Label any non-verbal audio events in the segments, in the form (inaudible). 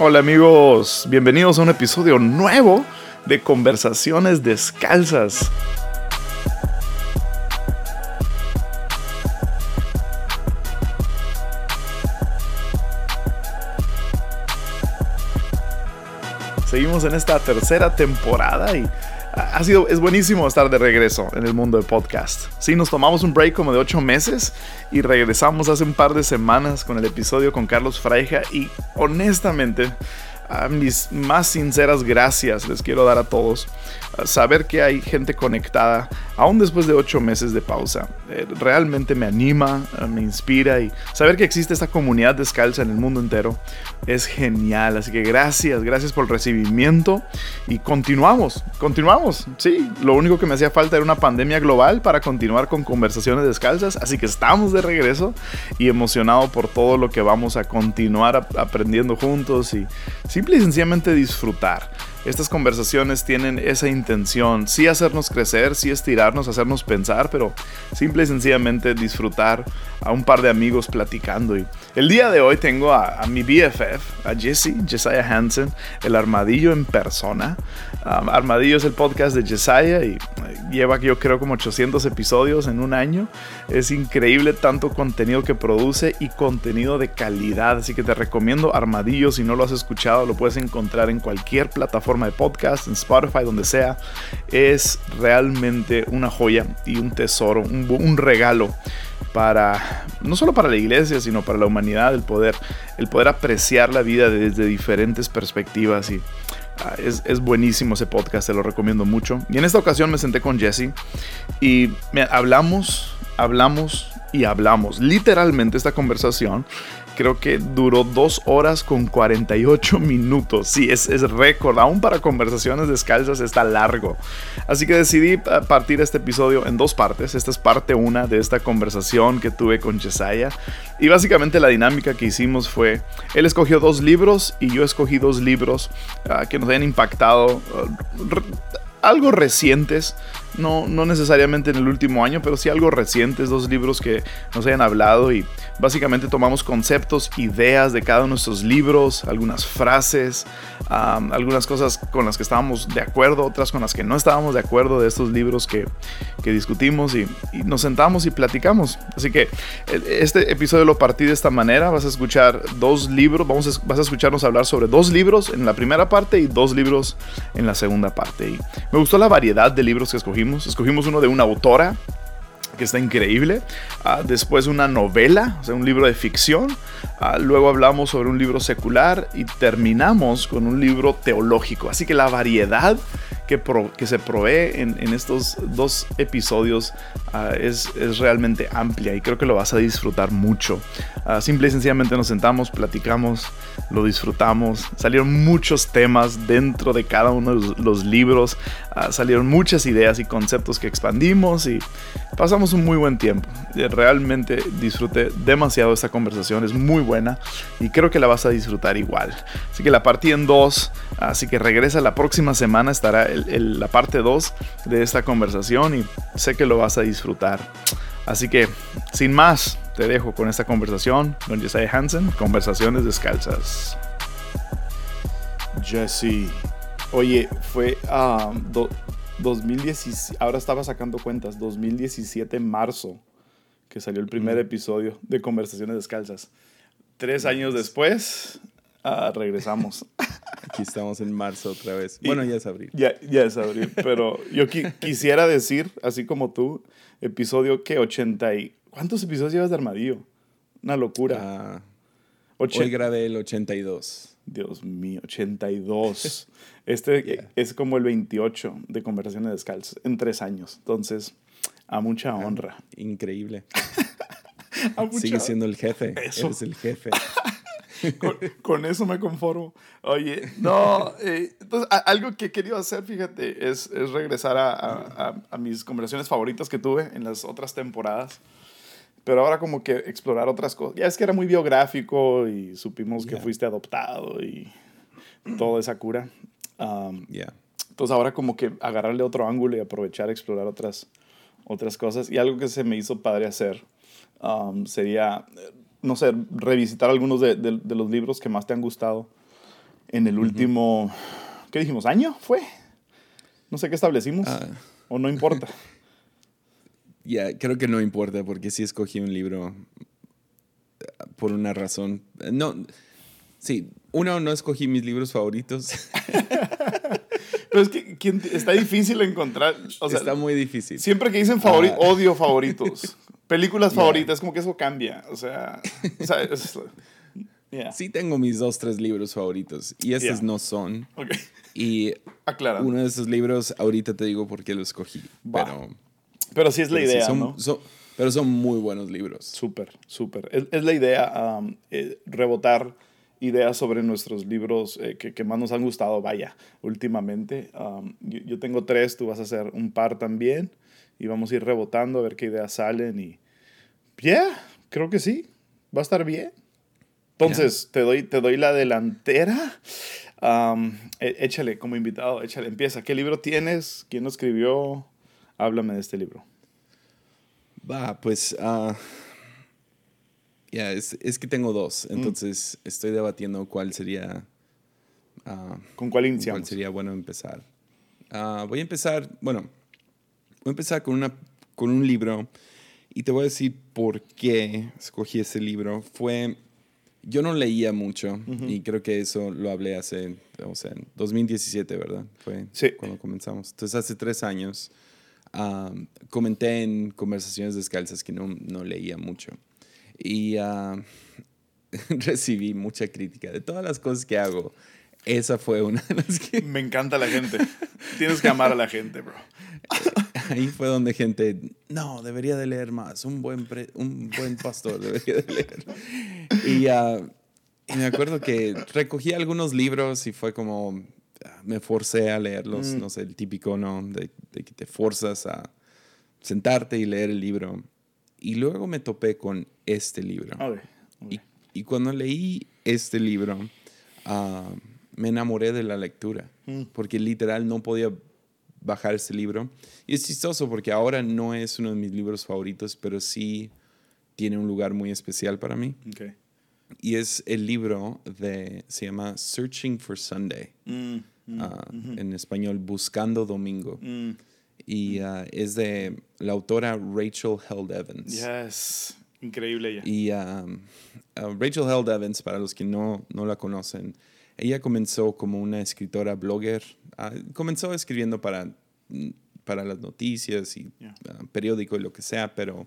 Hola amigos, bienvenidos a un episodio nuevo de Conversaciones Descalzas. Seguimos en esta tercera temporada y ha sido, es buenísimo estar de regreso en el mundo del podcast. Sí, nos tomamos un break como de ocho meses y regresamos hace un par de semanas con el episodio con Carlos Fraija y honestamente a mis más sinceras gracias les quiero dar a todos. Saber que hay gente conectada, aún después de ocho meses de pausa, eh, realmente me anima, eh, me inspira y saber que existe esta comunidad descalza en el mundo entero es genial. Así que gracias, gracias por el recibimiento y continuamos, continuamos. Sí, lo único que me hacía falta era una pandemia global para continuar con conversaciones descalzas, así que estamos de regreso y emocionado por todo lo que vamos a continuar aprendiendo juntos y simple y sencillamente disfrutar. Estas conversaciones tienen esa intención, sí hacernos crecer, sí estirarnos, hacernos pensar, pero simple y sencillamente disfrutar a un par de amigos platicando. Y el día de hoy tengo a, mi BFF, a Jesse, Jesiah Hansen, el armadillo en persona. Um, armadillo es el podcast de Jesiah y lleva yo creo como 800 episodios en un año. Es increíble tanto contenido que produce y contenido de calidad. Así que te recomiendo Armadillo si no lo has escuchado, lo puedes encontrar en cualquier plataforma de podcast, en Spotify, donde sea. Es realmente una joya y un tesoro, un, regalo para no solo para la iglesia, sino para la humanidad, el poder, el poder apreciar la vida desde diferentes perspectivas y Ah, es, buenísimo ese podcast, te lo recomiendo mucho. Y en esta ocasión me senté con Jesse y hablamos, hablamos y hablamos. Literalmente esta conversación creo que duró dos horas con 48 (laughs) minutos. Sí, es, es récord. Aún para conversaciones descalzas está largo. Así que decidí partir este episodio en dos partes. Esta es parte una de esta conversación que tuve con Jesiah. Y básicamente la dinámica que hicimos fue, él escogió dos libros y yo escogí dos libros ah, que nos hayan impactado. Uh, algo recientes no, no necesariamente en el último año, pero sí algo recientes, dos libros que nos hayan hablado y básicamente tomamos conceptos, ideas de cada uno de estos libros, algunas frases, algunas cosas con las que estábamos de acuerdo, otras con las que no estábamos de acuerdo de estos libros que, que discutimos y, nos sentamos y platicamos. Así que este episodio lo partí de esta manera, vas a escuchar dos libros, vamos vas a escucharnos hablar sobre dos libros en la primera parte y dos libros en la segunda parte. Y me gustó la variedad de libros que escogimos uno de una autora que está increíble. Ah, después una novela, o sea, un libro de ficción. Ah, luego hablamos sobre un libro secular y terminamos con un libro teológico. Así que la variedad que, se provee en, en, estos dos episodios ah, es, es, realmente amplia y creo que lo vas a disfrutar mucho. simple y sencillamente nos sentamos, platicamos, lo disfrutamos. Salieron muchos temas dentro de cada uno de los libros. Salieron muchas ideas y conceptos que expandimos y pasamos un muy buen tiempo. Realmente disfruté demasiado esta conversación, es muy buena y creo que la vas a disfrutar igual. Así que la partí en dos, así que regresa la próxima semana, estará la parte 2 de esta conversación y sé que lo vas a disfrutar. Así que, sin más, te dejo con esta conversación con Jesse Hansen, Conversaciones Descalzas. Jesse, oye, fue a um, 2017, ahora estaba sacando cuentas, 2017 marzo, que salió el primer episodio de Conversaciones Descalzas. Tres años después, ah, regresamos. Aquí estamos en marzo otra vez. Bueno, ya es abril. Ya, ya es abril, pero yo quisiera decir, así como tú, episodio que 80 y... ¿Cuántos episodios llevas de Armadillo? Una locura. Ah, hoy grabé el 82. Dios mío, 82. (laughs) Este es como el 28 de conversaciones descalzas en tres años. Entonces, a mucha ah, honra. Increíble. (laughs) Sigue siendo el jefe. Eso. Eres el jefe. (laughs) con, eso me conformo. Oye, no, eh, entonces algo que he querido hacer, fíjate, es, es regresar a, a, a, mis conversaciones favoritas que tuve en las otras temporadas. Pero ahora como que explorar otras cosas. Ya es que era muy biográfico y supimos que fuiste adoptado y toda esa cura. Um, Entonces ahora como que agarrarle otro ángulo y aprovechar, explorar otras, otras cosas. Y algo que se me hizo padre hacer um, sería, no sé, revisitar algunos de, de, los libros que más te han gustado. en el último, ¿qué dijimos? ¿Año fue? No sé qué establecimos. Ah. ¿O no importa? (laughs) Ya, creo que no importa porque sí escogí un libro por una razón. No, sí, uno, no escogí mis libros favoritos. (laughs) Pero es que está difícil encontrar. está muy difícil. Siempre que dicen favori ah. odio favoritos. (laughs) Películas favoritas, como que eso cambia. O sea, sí tengo mis dos, tres libros favoritos. Y esos no son. Y (laughs) Aclara. uno de esos libros, ahorita te digo por qué lo escogí. Pero pero sí es la idea, ¿no? pero son muy buenos libros. Súper, súper. Es, la idea um, eh, rebotar ideas sobre nuestros libros eh, que, que, más nos han gustado, vaya, últimamente. Um, yo, tengo tres, tú vas a hacer un par también y vamos a ir rebotando a ver qué ideas salen y... Yeah, creo que sí, va a estar bien. Entonces, te, doy, te doy la delantera. Um, échale como invitado, échale, empieza. ¿Qué libro tienes? ¿Quién lo escribió? Háblame de este libro. Va, pues, uh, ya, es, es, que tengo dos, mm. entonces estoy debatiendo cuál sería... Uh, ¿Con cuál iniciamos? ¿Cuál sería bueno empezar? Uh, voy a empezar, bueno, voy a empezar con, una, con un libro y te voy a decir por qué escogí ese libro. Fue, yo no leía mucho y creo que eso lo hablé hace, o sea, en 2017, ¿verdad? Fue sí. cuando comenzamos. Entonces, hace tres años comenté en conversaciones descalzas que no, no leía mucho. Y (laughs) recibí mucha crítica de todas las cosas que hago. Esa fue una de las que... Me encanta la gente. Tienes que amar a la gente, bro. (laughs) Ahí fue donde gente, no, debería de leer más. Un buen, un buen pastor debería de leer. Y, y me acuerdo que recogí algunos libros y fue como, me forcé a leerlos, mm. no sé, el típico, ¿no? De, que te forzas a sentarte y leer el libro. Y luego me topé con este libro. Y, y, cuando leí este libro, ah, me enamoré de la lectura, mm. porque literal no podía bajar este libro. Y es chistoso porque ahora no es uno de mis libros favoritos, pero sí tiene un lugar muy especial para mí. Okay. Y es el libro de, se llama Searching for Sunday. Mm, mm, ah, en español, Buscando Domingo. Mm. Y ah, es de la autora Rachel Held Evans. Yes, increíble ella. Y um, uh, Rachel Held Evans, para los que no, no la conocen, ella comenzó como una escritora blogger. Comenzó escribiendo para, para las noticias y periódico y lo que sea, pero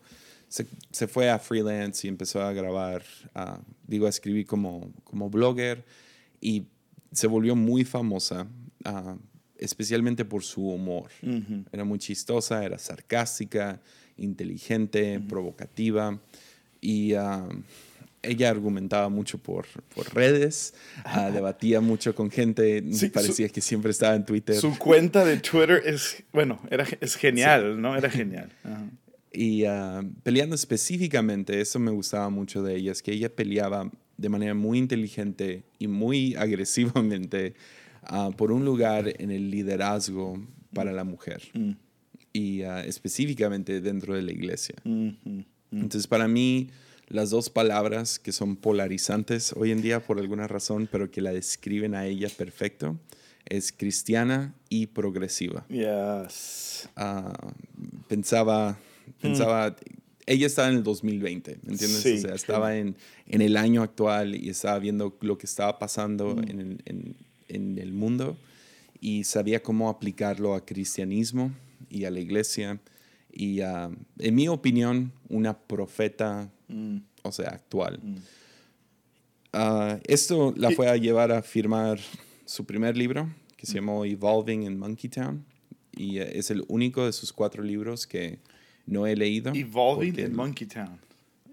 se, fue a freelance y empezó a grabar, digo, a escribir como, como blogger y se volvió muy famosa, especialmente por su humor. Era muy chistosa, era sarcástica, inteligente, provocativa y ella argumentaba mucho por, por redes, (laughs) debatía mucho con gente, parecía que siempre estaba en Twitter. Su cuenta de Twitter es, bueno, era, es genial, ¿no? Era genial. (laughs) Y ah, peleando específicamente, eso me gustaba mucho de ella, es que ella peleaba de manera muy inteligente y muy (laughs) agresivamente ah, por un lugar en el liderazgo para la mujer. Mm. Y ah, específicamente dentro de la iglesia. Mm-hmm. Entonces, para mí, las dos palabras que son polarizantes hoy en día por alguna razón, pero que la describen a ella perfecto, es cristiana y progresiva. Yes. pensaba Pensaba, ella estaba en el 2020, ¿me entiendes? o sea, estaba en, en, el año actual y estaba viendo lo que estaba pasando en, el, en, en, el mundo y sabía cómo aplicarlo a cristianismo y a la iglesia. Y en mi opinión, una profeta, mm. o sea, actual. Mm. Ah, esto la fue a llevar a firmar su primer libro, que se mm. llamó Evolving in Monkey Town. Y eh, es el único de sus cuatro libros que no he leído. Evolving in Monkey Town.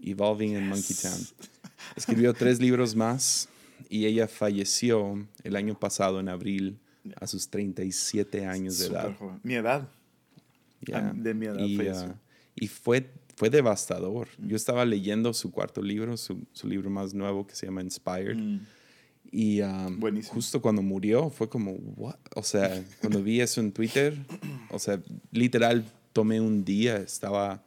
Evolving in Monkey Town. (laughs) Escribió tres libros más y ella falleció el año pasado, en abril, a sus 37 años de edad. Mi edad. Ah, de mi edad. Y, uh, y, fue, fue devastador. Yo estaba leyendo su cuarto libro, su, su libro más nuevo que se llama Inspired. Mm. Y um, justo cuando murió fue como, ¿what? O sea, cuando vi eso en Twitter, o sea, literal tomé un día, estaba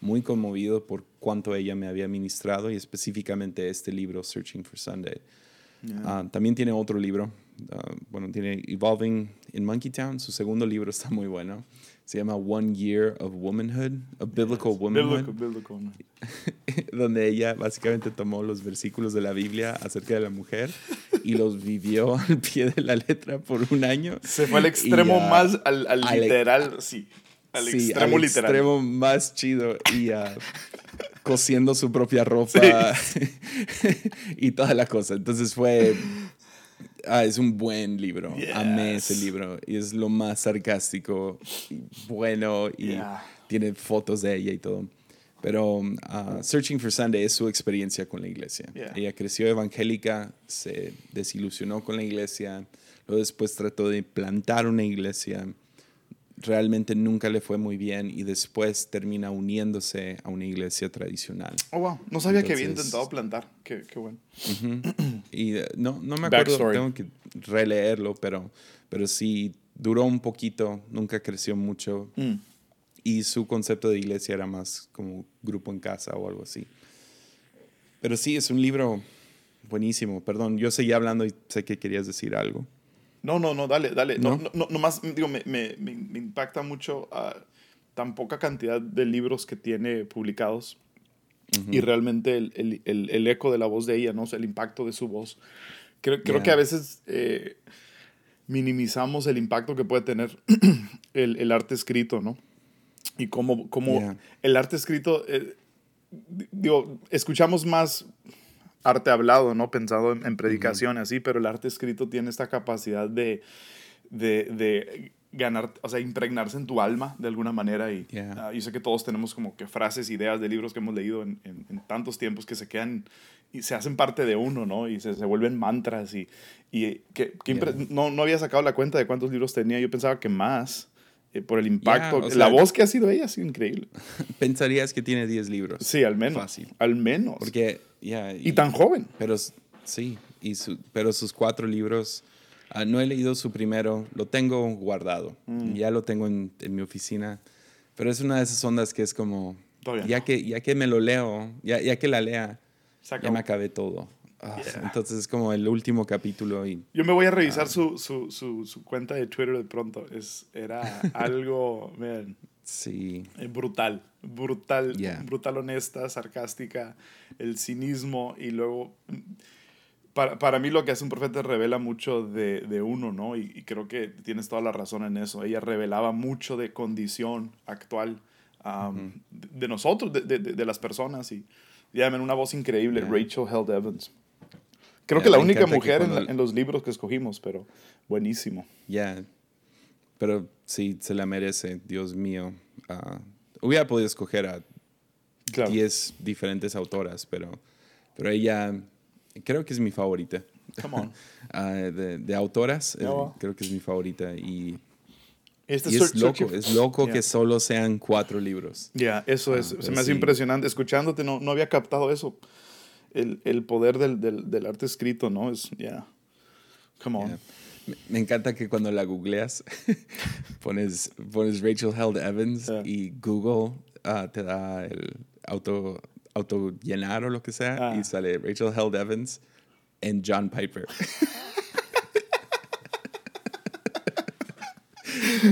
muy conmovido por cuánto ella me había ministrado y específicamente este libro, Searching for Sunday. Ah, también tiene otro libro uh, bueno, tiene Evolving in Monkey Town. Su segundo libro está muy bueno. Se llama One Year of Womanhood, a Biblical Womanhood. Biblical, biblical. (laughs) donde ella básicamente tomó los versículos de la Biblia acerca de la mujer y los vivió al pie de la letra por un año. Se fue al extremo Y, más, al, al al- literal, sí. Al Sí, extremo al literal. extremo más chido y ah, (laughs) cosiendo su propia ropa (laughs) y toda la cosa. Entonces fue... ah, es un buen libro. Amé ese Yes. libro. Y es lo más sarcástico y bueno. Y Yeah. tiene fotos de ella y todo. Pero ah, Searching for Sunday es su experiencia con la iglesia. Yeah. Ella creció evangélica, se desilusionó con la iglesia, luego después trató de plantar una iglesia. Realmente nunca le fue muy bien y después termina uniéndose a una iglesia tradicional. Oh, wow. No sabía que había intentado plantar. Qué, qué bueno. Y eh, no, no me acuerdo, Backstory. tengo que releerlo, pero, pero sí duró un poquito, nunca creció mucho. Mm. Y su concepto de iglesia era más como grupo en casa o algo así. Pero sí, es un libro buenísimo. Perdón, yo seguía hablando y sé que querías decir algo. No, no, no, dale, dale. No, ¿No? no, no, nomás, digo, me, me, me, impacta mucho ah, tan poca cantidad de libros que tiene publicados y realmente el, el, el, el eco de la voz de ella, ¿no? O sea, el impacto de su voz. Creo, creo Yeah. que a veces eh, minimizamos el impacto que puede tener (clears throat) el, el arte escrito, ¿no? Y cómo, cómo Yeah. el arte escrito, eh, di- digo, escuchamos más arte hablado, ¿no? Pensado en, en predicación, así, pero el arte escrito tiene esta capacidad de, de, de ganar, o sea, impregnarse en tu alma de alguna manera. Y Yeah. ah, yo sé que todos tenemos como que frases, ideas de libros que hemos leído en, en- en tantos tiempos que se quedan y se hacen parte de uno, ¿no? Y se, se vuelven mantras. Y, y que, que Yeah. no, no había sacado la cuenta de cuántos libros tenía. Yo pensaba que más. Eh, por el impacto. o la sea- voz que ha sido ella ha sido increíble. (laughs) Pensarías que tiene 10 libros. Sí, al menos. Fácil. Al menos. Porque, ya. y tan joven. Pero sí, y su- pero sus cuatro libros, ah, no he leído su primero, lo tengo guardado, Mm. ya lo tengo en, en mi oficina, pero es una de esas ondas que es como, Todavía ya no. que, ya que me lo leo, ya, ya que la lea, ya me acabé todo. Ah, Yeah. Entonces es como el último capítulo y Yo me voy a revisar Ah. su, su, su, su cuenta de Twitter de pronto. Es, era (laughs) algo, man, sí, eh, brutal. Brutal, Yeah. brutal honesta, sarcástica, el cinismo y luego... mm, Para, para mí lo que hace un profeta revela mucho de, de uno, ¿no? Y, y creo que tienes toda la razón en eso. Ella revelaba mucho de condición actual um, de, de nosotros, de, de, de las personas. Y man, una voz increíble, Yeah. Rachel Held Evans. Creo Yeah, que la única mujer en, en los libros que escogimos, pero buenísimo. ya, pero sí, se la merece, Dios mío. Ah, hubiera podido escoger a Claro. 10 diferentes autoras, pero, pero ella creo que es mi favorita. Come on. (laughs) Ah, de, de autoras, eh, Ya va. creo que es mi favorita. Y, Este y es loco, es loco Yeah. que solo sean cuatro libros. Ya, eso es, Ah, se me hace sí. impresionante. Escuchándote, no, no había captado eso. El, el poder del, del, del arte escrito, ¿no? Es, ya. Come on. Yeah. Me, encanta que cuando la googleas, (laughs) pones, pones Rachel Held Evans Yeah. y Google ah, te da el auto, auto llenar o lo que sea Ah. y sale Rachel Held Evans en John Piper. (laughs)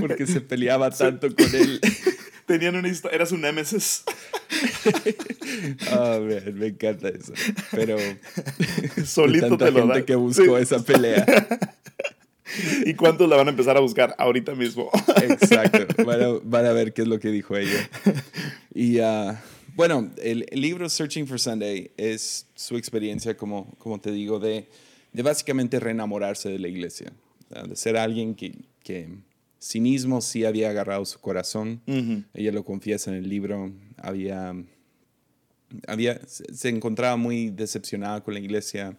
Porque se peleaba (laughs) tanto con él. Tenían una historia, era su némesis. (laughs) Ah, man, me encanta eso. Pero Solito tanta te lo gente da. que buscó Sí. esa pelea. (laughs) ¿Y cuántos la van a empezar a buscar ahorita mismo? (laughs) Exacto. Van a, van a ver qué es lo que dijo ella. Y ah, bueno, el, el libro Searching for Sunday es su experiencia, como, como te digo, de, de básicamente reenamorarse de la iglesia. De ser alguien que, que cinismo sí había agarrado su corazón. Ella lo confiesa en el libro. Había, había, se encontraba muy decepcionada con la iglesia,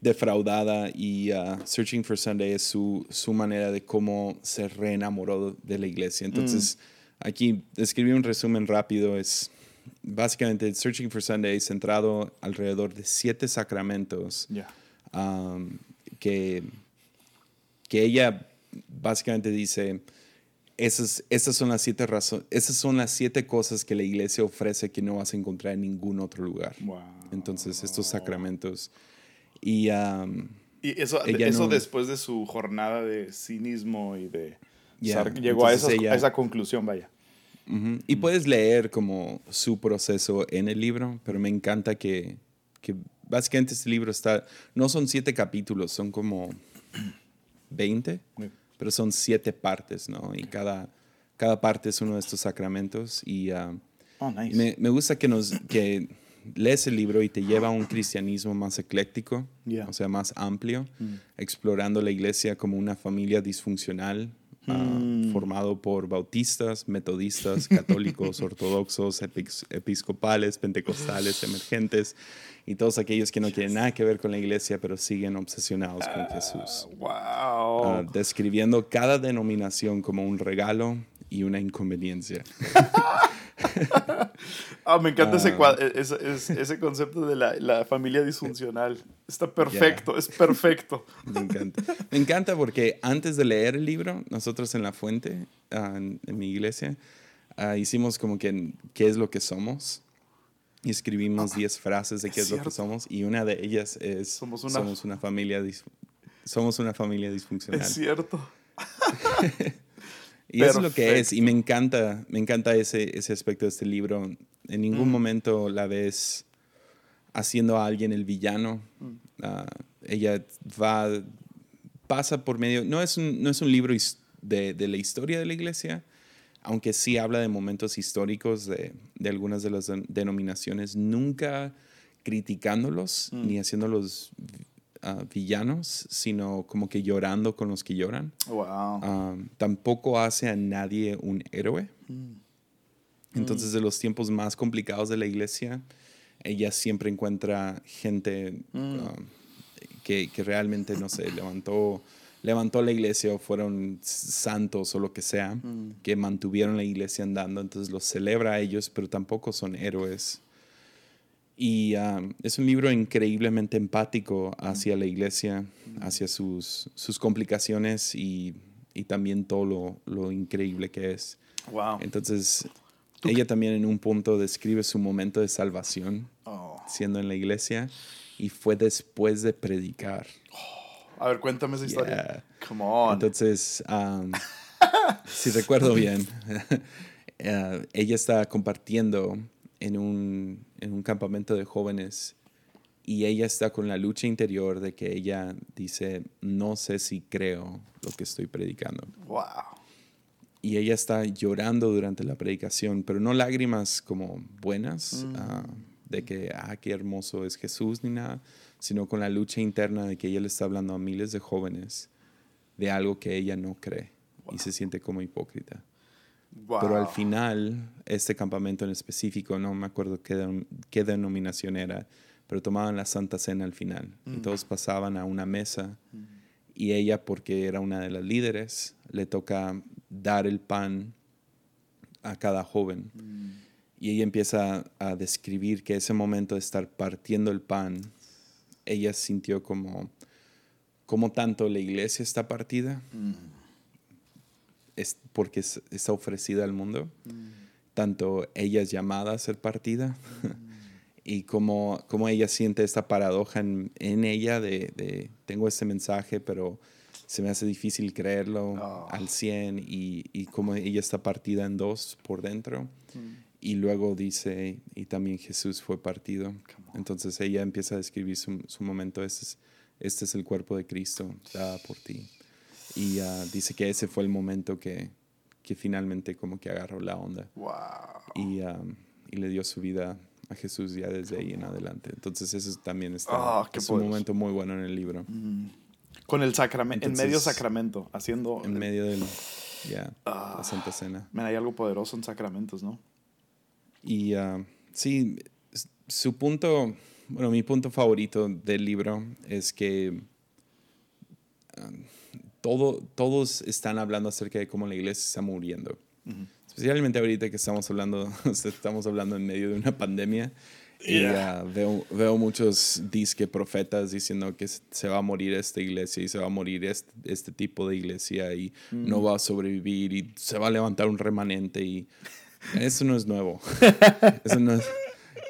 defraudada y ah, Searching for Sunday es su, su manera de cómo se reenamoró de la iglesia. Entonces, aquí escribí un resumen rápido. Es básicamente Searching for Sunday centrado alrededor de siete sacramentos Ya. um, que, que ella básicamente dice, esas, esas, son las siete razones, esas son las siete cosas que la iglesia ofrece que no vas a encontrar en ningún otro lugar. Wow. Entonces, estos sacramentos. Y, um, Y eso, Ella eso no- después de su jornada de cinismo y de... O sea, llegó a, esas- ella- a esa conclusión, vaya. Y puedes leer como su proceso en el libro, pero me encanta que, que básicamente este libro está, no son siete capítulos, son como 20, Sí. Pero son siete partes, ¿no? Y cada, cada parte es uno de estos sacramentos. Y, ah, Oh, y me, me gusta que, nos, que lees el libro y te lleva a un cristianismo más ecléctico, Yeah. o sea, más amplio, explorando la iglesia como una familia disfuncional. Ah, Mm. formado por bautistas, metodistas, católicos, (laughs) ortodoxos, episcopales, pentecostales, emergentes y todos aquellos que no quieren nada que ver con la iglesia, pero siguen obsesionados con Jesús. Wow. Ah, describiendo cada denominación como un regalo y una inconveniencia. (laughs) (laughs) Ah, me encanta ese, Ah. e- ese, ese- ese concepto de la, la familia disfuncional. Está perfecto, es perfecto. Me encanta. Me encanta porque antes de leer el libro, nosotros en la fuente, ah, en, en mi iglesia, ah, hicimos como que qué es lo que somos. Y escribimos 10 frases de qué es es, lo que somos. Y una de ellas es, Somos somos una- una, familia, dis- somos una familia disfuncional. Es cierto. (laughs) Y eso es lo que es. Y me encanta, me encanta ese, ese aspecto de este libro. En ningún Mm. momento la ves haciendo a alguien el villano. Mm. Ah, ella va, pasa por medio, no es un, no es un libro de, de la historia de la iglesia, aunque sí habla de momentos históricos de, de algunas de las den- denominaciones, nunca criticándolos Mm. ni haciéndolos villanos, sino como que llorando con los que lloran. Wow. Ah, tampoco hace a nadie un héroe. Mm. Entonces, de los tiempos más complicados de la iglesia, ella siempre encuentra gente Mm. ah, que, que realmente, no sé, levantó, levantó la iglesia o fueron santos o lo que sea, Mm. que mantuvieron la iglesia andando. Entonces, los celebra a ellos, pero tampoco son héroes. Y ah, es un libro increíblemente empático hacia la iglesia, hacia sus, sus complicaciones y, y también todo lo, lo increíble que es. Wow. Entonces, ella también en un punto describe su momento de salvación Oh. siendo en la iglesia y fue después de predicar. A ver, cuéntame esa historia. Yeah. Come on. Entonces, um, si recuerdo (laughs) bien, (laughs) eh, ella está compartiendo en un, en un campamento de jóvenes y ella está con la lucha interior de que ella dice, no sé si creo lo que estoy predicando. wow. Y ella está llorando durante la predicación, pero no lágrimas como buenas, Mm. ah, de que, ah, qué hermoso es Jesús, ni nada, sino con la lucha interna de que ella le está hablando a miles de jóvenes de algo que ella no cree y se siente como hipócrita. Wow. Pero al final, este campamento en específico, no me acuerdo qué, qué denominación era, pero tomaban la Santa Cena al final y Mm. todos pasaban a una mesa y ella, porque era una de las líderes, le toca dar el pan a cada joven. Mm. Y ella empieza a describir que ese momento de estar partiendo el pan, ella sintió como, como tanto la iglesia está partida, Mm. Es porque es- está ofrecida al mundo, Mm. tanto ella es llamada a ser partida, (laughs) y como, como ella siente esta paradoja en, en ella de, de, tengo este mensaje, pero se me hace difícil creerlo Oh. al 100 y, y como ella está partida en dos por dentro. Mm. Y luego dice, y también Jesús fue partido. Entonces ella empieza a describir su, su momento, este es, este es el cuerpo de Cristo, dada por ti. Y ah, dice que ese fue el momento que, que finalmente como que agarró la onda Wow. y, um, y le dio su vida a Jesús ya desde ahí en adelante. Entonces eso también está, qué es un momento muy bueno en el libro. Mm. Con el sacramento, en medio sacramento, haciendo... En medio del, ya, la Santa Cena. Men, hay algo poderoso en sacramentos, ¿no? Y ah, sí, su punto, bueno, mi punto favorito del libro es que todo, todos están hablando acerca de cómo la iglesia está muriendo. Ujú. Especialmente ahorita que estamos hablando, (laughs) estamos hablando en medio de una pandemia. Y Yeah. ah, veo, veo muchos disque profetas diciendo que se- va a morir esta iglesia y se va a morir este, este tipo de iglesia y no va a sobrevivir y se va a levantar un remanente y (laughs) eso no es nuevo. eso no es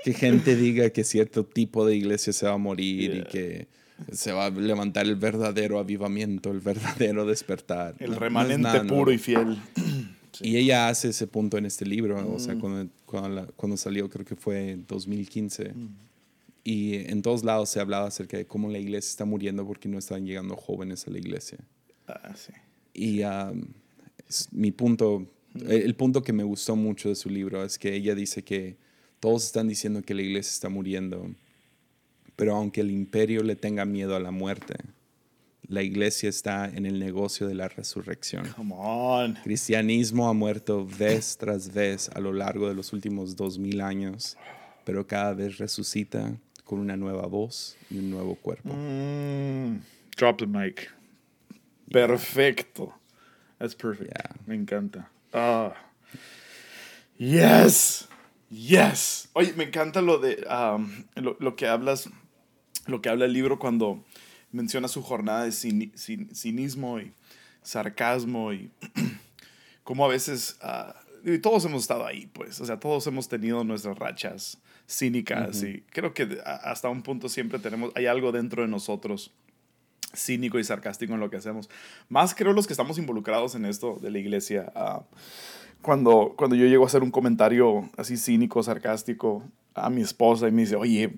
que gente diga que cierto tipo de iglesia se va a morir y Yeah. que se va a levantar el verdadero avivamiento, el verdadero despertar. El remanente puro y fiel. (clears throat) Y ella hace ese punto en este libro, o sea, mm. cuando, cuando, salió, creo que fue en 2015. Mm. Y en todos lados se hablaba acerca de cómo la iglesia está muriendo porque no están llegando jóvenes a la iglesia. Ah, sí. Y mi punto, mm. el punto que me gustó mucho de su libro es que ella dice que todos están diciendo que la iglesia está muriendo, pero aunque el imperio le tenga miedo a la muerte, la iglesia está en el negocio de la resurrección. Come on. Cristianismo ha muerto vez tras vez a lo largo de los últimos dos mil años, pero cada vez resucita con una nueva voz y un nuevo cuerpo. Mm, drop the mic. Perfecto. That's perfect. Me encanta. Ah. Yes. Yes. Oye, me encanta lo de um, lo, que hablas, lo que habla el libro cuando menciona su jornada de cinismo y sarcasmo y (clears throat) como a veces, ah, y todos hemos estado ahí, pues, o sea, todos hemos tenido nuestras rachas cínicas y creo que hasta un punto siempre tenemos, hay algo dentro de nosotros cínico y sarcástico en lo que hacemos. Más creo los que estamos involucrados en esto de la iglesia. Ah, cuando, cuando yo llego a hacer un comentario así cínico, sarcástico a mi esposa y me dice, oye,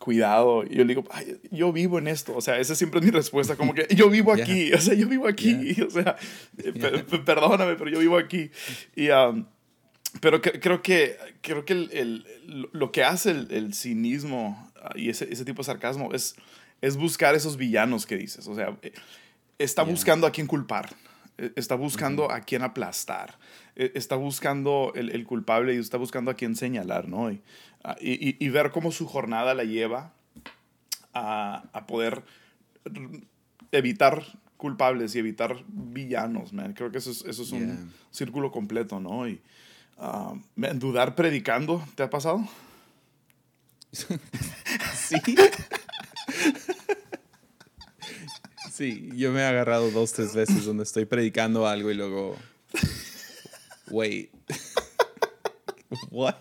cuidado. Y yo le digo, yo vivo en esto. O sea, esa siempre es mi respuesta, como que yo vivo (laughs) aquí, o sea, yo vivo aquí, (laughs) o sea, perdóname, pero yo vivo aquí. Y, um, pero creo que, creo que el, el, lo que hace el, el cinismo uh, y ese, ese, tipo de sarcasmo es, es buscar esos villanos que dices. O sea, eh, está buscando a quién culpar, e, está buscando a quién aplastar, está buscando el, el, culpable y está buscando a quién señalar, ¿no? Y, Ah, y, ver cómo su jornada la lleva a, a, poder evitar culpables y evitar villanos, man. Creo que eso es, eso es un círculo completo, ¿no? Y uh, dudar predicando, ¿te ha pasado? (laughs) sí. sí, yo me he agarrado dos, tres veces donde estoy predicando algo y luego, wait, (laughs) what?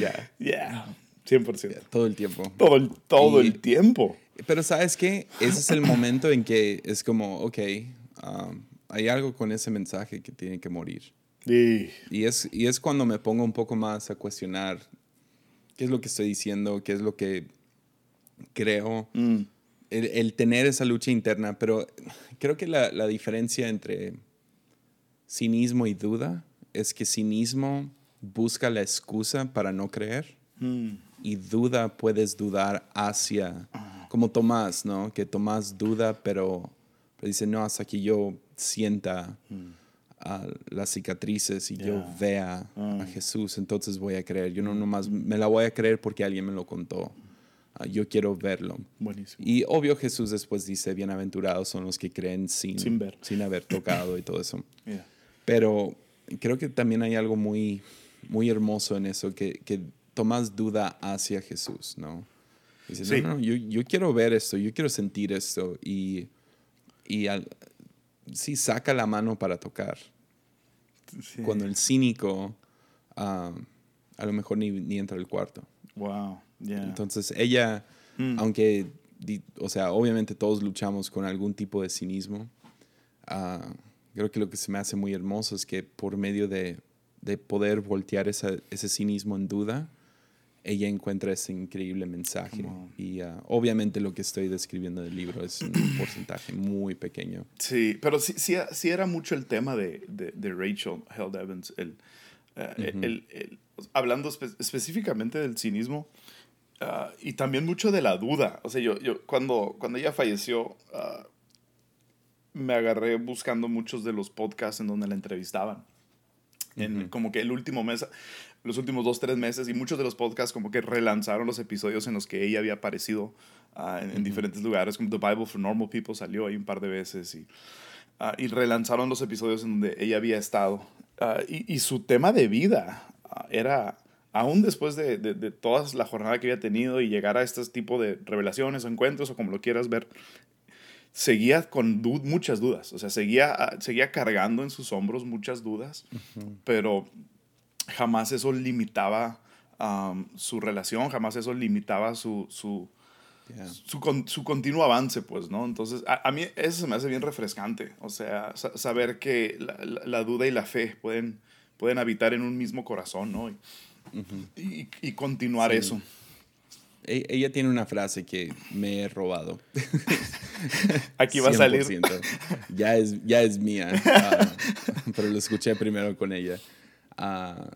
Ya. Ya. 100%. todo el tiempo. Todo el, todo el tiempo. Pero sabes qué? Ese es el momento en que es como, ok, um, hay algo con ese mensaje que tiene que morir. Y, es, y es cuando me pongo un poco más a cuestionar qué es lo que estoy diciendo, qué es lo que creo. Mm. El, tener esa lucha interna, pero creo que la, la diferencia entre cinismo y duda es que cinismo busca la excusa para no creer hmm. y duda, puedes dudar hacia, como Tomás, ¿no? Que Tomás duda, pero, dice, no, hasta que yo sienta hmm. las cicatrices y yo vea a ah. Jesús, entonces voy a creer. Yo no nomás me la voy a creer porque alguien me lo contó. Ah, yo quiero verlo. Buenísimo. Y obvio Jesús después dice, bienaventurados son los que creen sin, sin, ver. sin haber tocado y todo eso. (laughs) Pero creo que también hay algo muy, muy hermoso en eso, que, que tomas duda hacia Jesús, ¿no? Dices, no, no, yo, yo, quiero ver esto, yo quiero sentir esto y, y al, sí, saca la mano para tocar. Cuando el cínico ah, a lo mejor ni, ni, entra al cuarto. Wow, yeah. Entonces ella, hmm. aunque, o sea, obviamente todos luchamos con algún tipo de cinismo, uh, creo que lo que se me hace muy hermoso es que por medio de de poder voltear ese cinismo en duda, ella encuentra ese increíble mensaje. Y uh, obviamente lo que estoy describiendo del libro es un (clears throat) porcentaje muy pequeño. Sí, pero sí, sí, era mucho el tema de, de, Rachel Held Evans. El, uh, hablando específicamente del cinismo uh, y también mucho de la duda. O sea, yo, yo cuando, cuando ella falleció, me agarré buscando muchos de los podcasts en donde la entrevistaban en como que el último mes, los últimos dos, tres meses, y muchos de los podcasts como que relanzaron los episodios en los que ella había aparecido ah, en, diferentes lugares, como The Bible for Normal People salió ahí un par de veces, y, uh, y relanzaron los episodios en donde ella había estado. Ah, y, y, su tema de vida era, aún después de, de, de, toda la jornada que había tenido y llegar a este tipo de revelaciones o encuentros o como lo quieras ver, seguía con muchas dudas, o sea, seguía, ah, seguía cargando en sus hombros muchas dudas, pero jamás eso limitaba um, su relación, jamás eso limitaba su, su, su, su, continuo avance, pues, ¿no? Entonces, a, mí eso se me hace bien refrescante, o sea, saber que la, duda y la fe pueden, pueden habitar en un mismo corazón, ¿no? Y, y, continuar eso. E, ella tiene una frase que me he robado. (laughs) Aquí va a salir. Ya es, ya es mía, ah, pero lo escuché primero con ella. Uh,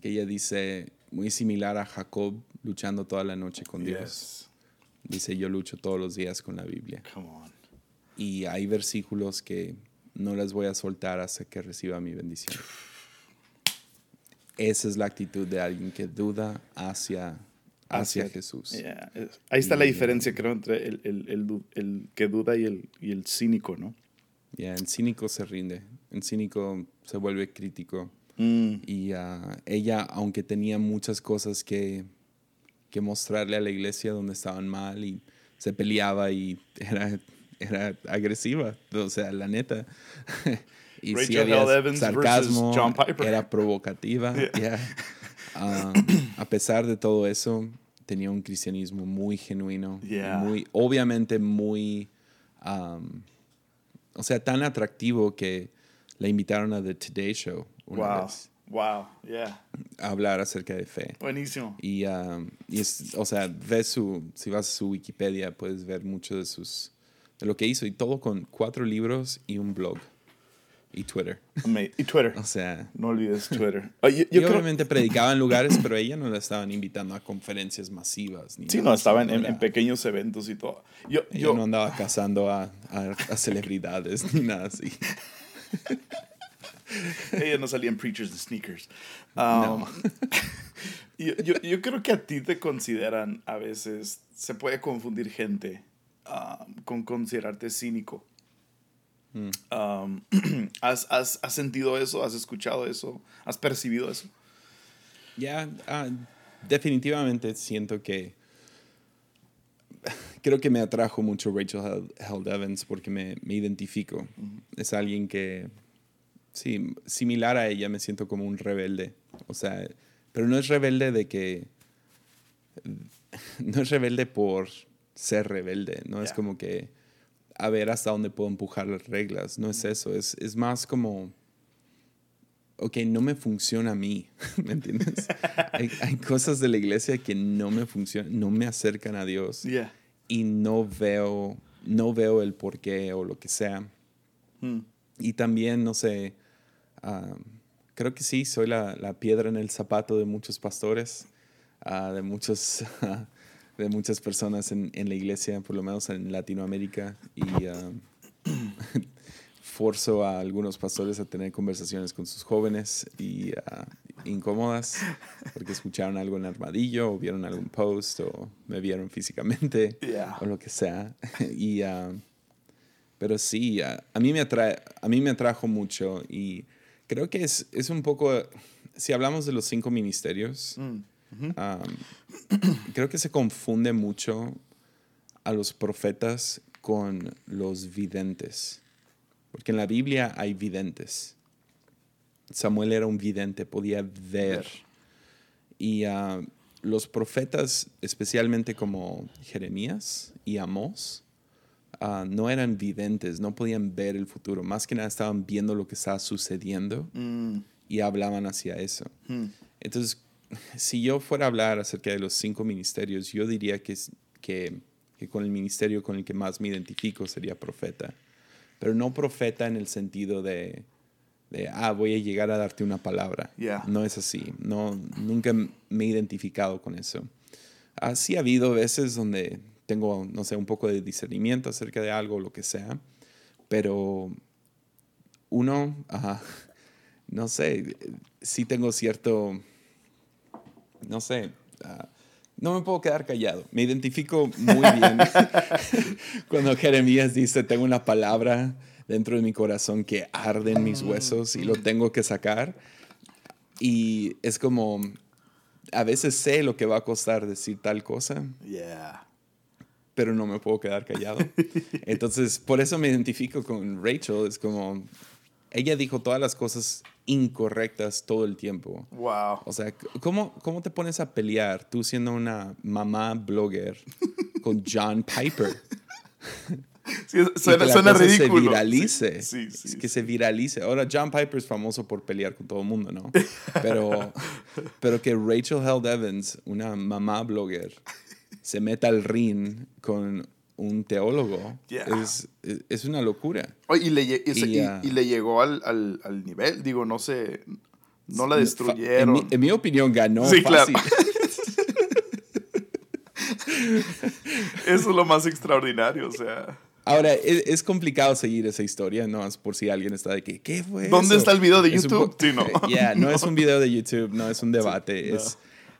que ella dice, muy similar a Jacob luchando toda la noche con Dios. Dice, yo lucho todos los días con la Biblia. Y hay versículos que no las voy a soltar hasta que reciba mi bendición. Esa es la actitud de alguien que duda hacia, hacia, Jesús. Ahí está la diferencia, creo, entre el, el, el, que duda y el, y el cínico, ¿no? Ya, el cínico se rinde, el cínico se vuelve crítico Mm. Y uh, ella, aunque tenía muchas cosas que, que mostrarle a la iglesia donde estaban mal y se peleaba y era, era agresiva, o sea, la neta. (laughs) y si había sarcasmo, era provocativa. (laughs) Um, a pesar de todo eso, tenía un cristianismo muy genuino, muy, obviamente muy, um, o sea, tan atractivo que la invitaron a The Today Show wow. Wow, yeah. hablar acerca de fe. Buenísimo. Y, um, y es, o sea, ves su, si vas a su Wikipedia, puedes ver mucho de sus, de lo que hizo y todo con cuatro libros y un blog. Y Twitter. Y Twitter. o sea. No olvides Twitter. yo, obviamente predicaba en lugares, pero ella no la estaban invitando a conferencias masivas. Ni sí, no, estaban en, en, pequeños eventos y todo. Yo, yo no andaba cazando a, a, a celebridades ni nada así. Ella no salía en Preachers de Sneakers. Um, (laughs) yo, yo, creo que a ti te consideran a veces, se puede confundir gente um, con considerarte cínico. Mm. Um, (clears throat) ¿has, has, has, sentido eso? ¿Has escuchado eso? ¿Has percibido eso? Ya, ah, definitivamente siento que (laughs) creo que me atrajo mucho Rachel Held Evans porque me, me identifico. Es alguien que Sí, similar a ella me siento como un rebelde. O sea, pero no es rebelde de que... (laughs) No es rebelde por ser rebelde, no es como que a ver hasta dónde puedo empujar las reglas, no es eso, es, es más como, ok, no me funciona a mí, (laughs) ¿me entiendes? (laughs) hay, hay, cosas de la iglesia que no me funcionan, no me acercan a Dios y no veo, no veo el porqué o lo que sea. Hmm. Y también, no sé, creo que sí, soy la, la, piedra en el zapato de muchos pastores, uh, de, muchos, (laughs) de muchas personas en, en, la iglesia, por lo menos en Latinoamérica. Y (laughs) forzo a algunos pastores a tener conversaciones con sus jóvenes y incómodas porque escucharon algo en Armadillo o vieron algún post o me vieron físicamente o lo que sea. (laughs) y, pero sí, a, mí me atrae, a mí me atrajo mucho y Creo que es, es un poco, si hablamos de los cinco ministerios, mm, (clears throat) creo que se confunde mucho a los profetas con los videntes. Porque en la Biblia hay videntes. Samuel era un vidente, podía ver. Y uh, los profetas, especialmente como Jeremías y Amós, Ah, no eran videntes, no podían ver el futuro, más que nada estaban viendo lo que estaba sucediendo mm. y hablaban hacia eso. Hmm. Entonces, si yo fuera a hablar acerca de los cinco ministerios, yo diría que, que, que con el ministerio con el que más me identifico sería profeta, pero no profeta en el sentido de, de ah, voy a llegar a darte una palabra. No es así, no, nunca me he identificado con eso. Así ha habido veces donde tengo, no sé, un poco de discernimiento acerca de algo, lo que sea, pero uno, no sé, sí tengo cierto, no sé, ah, no me puedo quedar callado. Me identifico muy bien (laughs) cuando Jeremías dice, tengo una palabra dentro de mi corazón que arde en mis huesos y lo tengo que sacar. Y es como, a veces sé lo que va a costar decir tal cosa. Yeah pero no me puedo quedar callado. (laughs) Entonces, por eso me identifico con Rachel. Es como, ella dijo todas las cosas incorrectas todo el tiempo. Wow. O sea, ¿cómo, ¿cómo te pones a pelear tú siendo una mamá blogger (laughs) con John Piper? Sí, suena, y que la suena cosa ridículo. se viralice. Sí, sí, sí, que se viralice. Ahora, John Piper es famoso por pelear con todo el mundo, ¿no? Pero, (laughs) pero que Rachel Held Evans, una mamá blogger, se meta al ring con un teólogo Yeah. es, es, es una locura. Y, le, y, Y, ah, y le llegó al, al, al nivel, digo, no sé, no la En destruyeron. mi, en mi opinión, ganó Sí, claro. fácil. (laughs) Eso es lo más extraordinario, o sea. Ahora, es, es complicado seguir esa historia, ¿no? Es por si alguien está de que, ¿qué fue ¿Dónde eso? está el video de YouTube? Sí, no. (laughs) Yeah, no, es un video de YouTube, no es un debate. no. Es,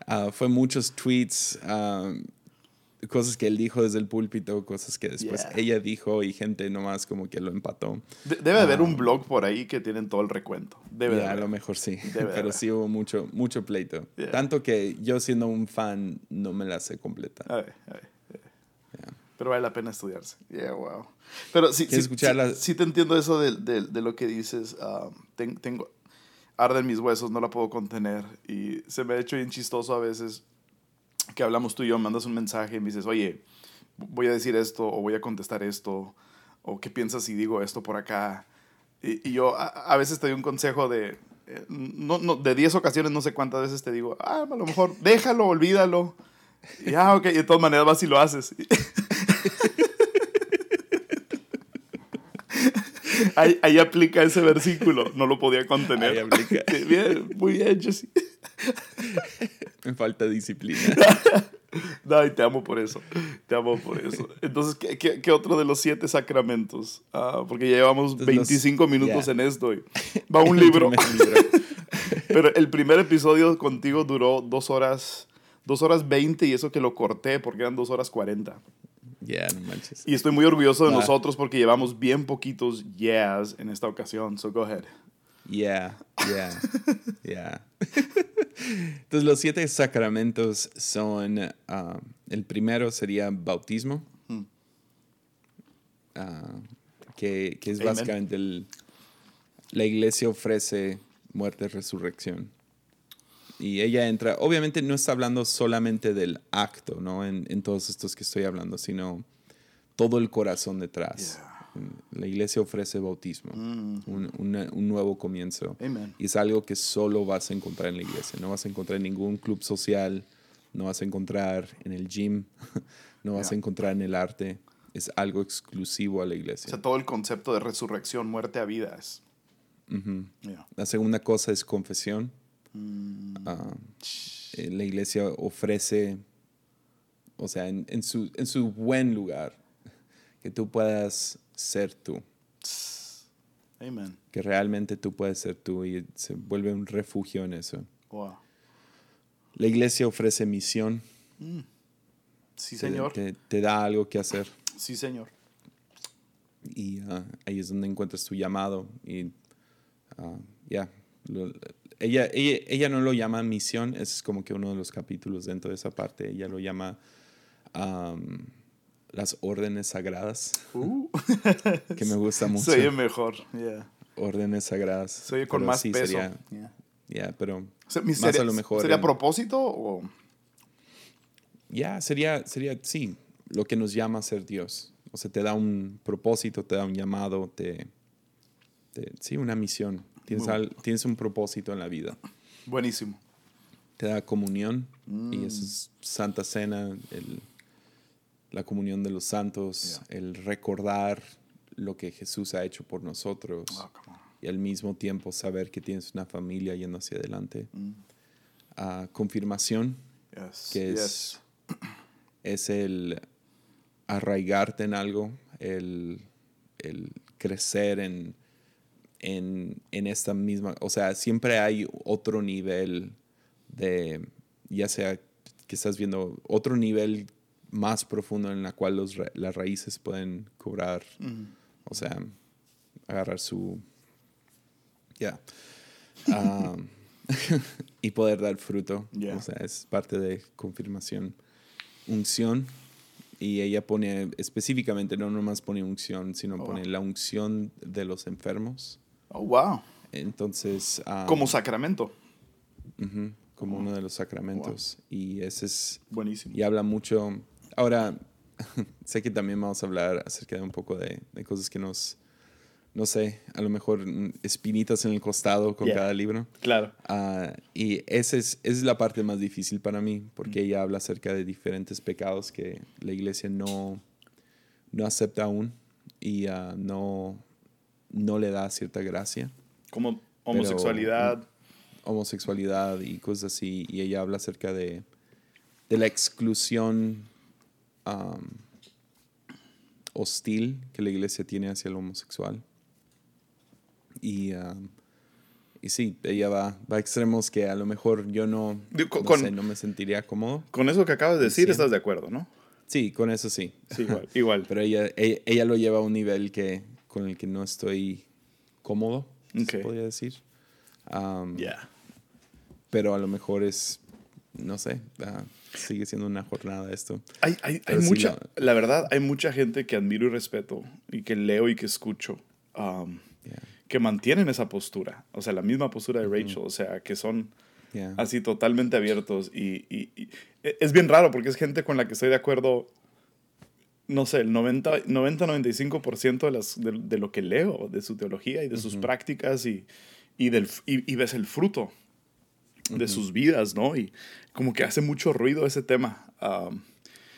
ah, fue muchos tweets, ah, cosas que él dijo desde el púlpito, cosas que después Yeah. ella dijo y gente nomás como que lo empató. De- debe haber un blog por ahí que tienen todo el recuento. Debe de Yeah, a haber. lo mejor sí, Debe de (laughs) pero sí hubo mucho, mucho pleito. Yeah. Tanto que yo siendo un fan no me la sé completa. A ver, a ver, a. Pero vale la pena estudiarse. Yeah, wow. Pero sí, sí, ¿Quieres escuchar sí, la- sí te entiendo eso de, de- de lo que dices. ah, ten- tengo, arden mis huesos, no la puedo contener. Y se me ha hecho bien chistoso a veces que hablamos tú y yo, mandas un mensaje y me dices, oye, voy a decir esto o voy a contestar esto. O qué piensas si digo esto por acá. Y, yo a, a veces te doy un consejo de... eh, No, no, de 10 ocasiones, no sé cuántas veces te digo, ah, a lo mejor déjalo, olvídalo. Y ah, ok, y de todas maneras vas y lo haces. (laughs) Ahí, ahí aplica ese versículo, no lo podía contener. Ahí aplica. Bien, muy bien, Jesse. Me falta disciplina. No, y te amo por eso. Te amo por eso. Entonces, ¿qué, qué, qué otro de los siete sacramentos? Ah, porque ya llevamos Entonces, los- 25 minutos ya. en esto. Y (laughs) va un libro. (laughs) Pero el primer episodio contigo duró dos horas, dos horas 20 y eso que lo corté porque eran dos horas 40. Ya, no manches. Y estoy muy orgulloso de Ah. nosotros porque llevamos bien poquitos yeahs en esta ocasión. So go ahead. Yeah, yeah, (laughs) yeah. Entonces los siete sacramentos son, ah, el primero sería bautismo, Hmm. ah, que, que es Amen. básicamente el, la iglesia ofrece muerte, resurrección. Y ella entra, obviamente no está hablando solamente del acto, ¿no? En, en todos estos que estoy hablando, sino todo el corazón detrás. La iglesia ofrece bautismo, Mm. un, una- un nuevo comienzo. Amen. Y es algo que solo vas a encontrar en la iglesia. No vas a encontrar en ningún club social, no vas a encontrar en el gym, (laughs) no vas a Yeah. encontrar en el arte. Es algo exclusivo a la O iglesia. sea, todo el concepto de resurrección, muerte a vida es. Ujú. Yeah. La segunda cosa es confesión. Mm. Ah, eh, la iglesia ofrece, o sea, en, en su, en su buen lugar, que tú puedas ser tú, Amen. que realmente tú puedes ser tú y se vuelve un refugio en eso. Wow. La iglesia ofrece misión, Sí, te- señor. Te, te da algo que hacer Sí, señor. y ah, ahí es donde encuentras tu llamado y ah, ya. lo- Ella, ella, ella no lo llama misión, es como que uno de los capítulos dentro de esa parte, ella lo llama am, las órdenes sagradas, Uh. que me gusta (laughs) mucho. Se oye mejor. Yeah. Órdenes sagradas. Se oye con más sí, peso. sería- Yeah. pero O sea, más sería, a lo mejor ¿Sería en- propósito o...? Ya, sería, sería, sí, lo que nos llama a ser Dios. O sea, te da un propósito, te da un llamado, te, te- sí, una misión. Tienes, Muy al- tienes un propósito en la vida. Buenísimo. Te da comunión Mm. y eso es Santa Cena, el- la comunión de los santos, Yeah. el recordar lo que Jesús ha hecho por nosotros on. y al mismo tiempo saber que tienes una familia yendo hacia adelante. Mm. Ah, confirmación, Yes. que yes. es, (clears throat) es el arraigarte en algo, el, el crecer en, en, en esta misma, o sea, siempre hay otro nivel de, ya sea que estás viendo otro nivel más profundo en la cual los, las raíces pueden cobrar, o sea, agarrar su, ya, Ah, (laughs) y poder dar fruto, Yeah. o sea, es parte de confirmación unción y ella pone específicamente, no nomás pone unción, sino Oh, pone la unción de los enfermos. Oh, wow. Entonces... ah, Como sacramento. como uno de los sacramentos. Y ese es... Buenísimo. Y habla mucho... Ahora, (laughs) sé que también vamos a hablar acerca de un poco de, de cosas que nos... No sé, a lo mejor mm, espinitas en el costado con Yeah. cada libro. Claro. Ah, y esa es, esa es la parte más difícil para mí, porque ella habla acerca de diferentes pecados que la iglesia no, no acepta aún y ah, no, no le da cierta gracia. Como homosexualidad. Homosexualidad y cosas así. Y ella habla acerca de, de la exclusión am, hostil que la iglesia tiene hacia el homosexual. Y, y sí, ella va, va a extremos que a lo mejor yo no, con- no, sé, no me sentiría cómodo. Con eso que acabas de decir, Sí. estás de acuerdo, ¿no? Sí, con eso sí. Sí, igual. igual. (laughs) Pero ella, ella, ella lo lleva a un nivel que, con el que no estoy cómodo, se Ok. podría decir. Am, Ya. Pero a lo mejor es, no sé, ah, sigue siendo una jornada esto. Hay, hay, hay sí, mucha, la- la verdad, hay mucha gente que admiro y respeto y que leo y que escucho um, Yeah, que mantienen esa postura, o sea, la misma postura de Rachel, o sea, que son yeah. así totalmente abiertos y, y- y e- es bien raro porque es gente con la que estoy de acuerdo, no sé, el 90 90-95% de, las- de, de lo que leo, de su teología y de sus prácticas y, y, del, y, y ves el fruto de sus vidas, ¿no? Y como que hace mucho ruido ese tema. um,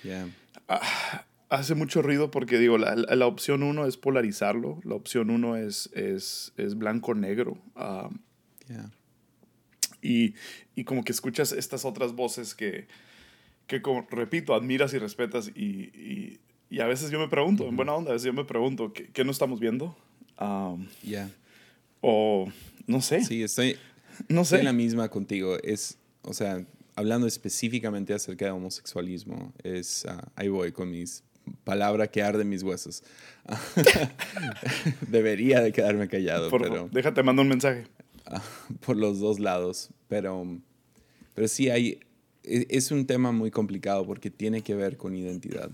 Yeah. hace mucho ruido porque digo, la, la- la opción uno es polarizarlo, la opción uno es, es, es blanco-negro. um, Yeah. y, y como que escuchas estas otras voces que, que como, repito, admiras y respetas y, y, y a veces yo me pregunto, en buena onda, a veces yo me pregunto, ¿qué, qué no estamos viendo? Um, Yeah. o no sé, Sí, estoy, no estoy sé. en la misma contigo. Es, o sea, hablando específicamente acerca de homosexualismo, es, ah, ahí voy con mis palabras que arden mis huesos. (laughs) Debería de quedarme callado, Por pero... déjate, mando un mensaje. ah, por los dos lados, pero, pero sí hay, e- es un tema muy complicado porque tiene que ver con identidad.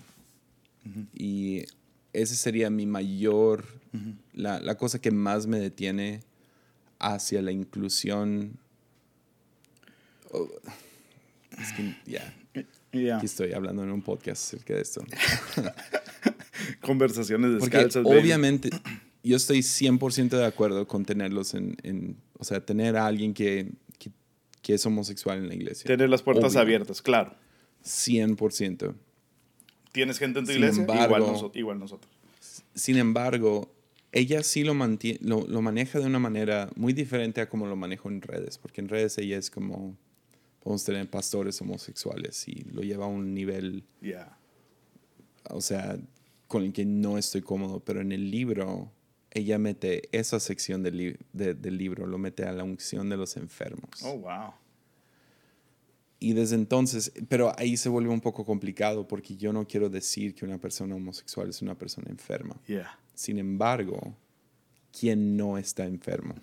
Y ese sería mi mayor, la, la cosa que más me detiene hacia la inclusión. Oh, es que ya, aquí estoy hablando en un podcast acerca de esto. (laughs) Conversaciones Porque descalzas. baby. obviamente yo estoy 100% de acuerdo con tenerlos en, en- o sea, tener a alguien que, que, que es homosexual en la iglesia. Tener las puertas Obvio. abiertas, claro. 100%. ¿Tienes gente en tu Sin iglesia? igual, embargo- noso- igual nosotros. Sin embargo, ella sí lo, lo, lo maneja de una manera muy diferente a como lo manejo en redes, porque en redes ella es como, podemos tener pastores homosexuales y lo lleva a un nivel, Ya. o sea, con el que no estoy cómodo, pero en el libro ella mete esa sección del, li- de- del libro, lo mete a la unción de los enfermos. Oh, wow. Y desde entonces, pero ahí se vuelve un poco complicado porque yo no quiero decir que una persona homosexual es una persona enferma. Yeah. Sin embargo, ¿quién no está enfermo?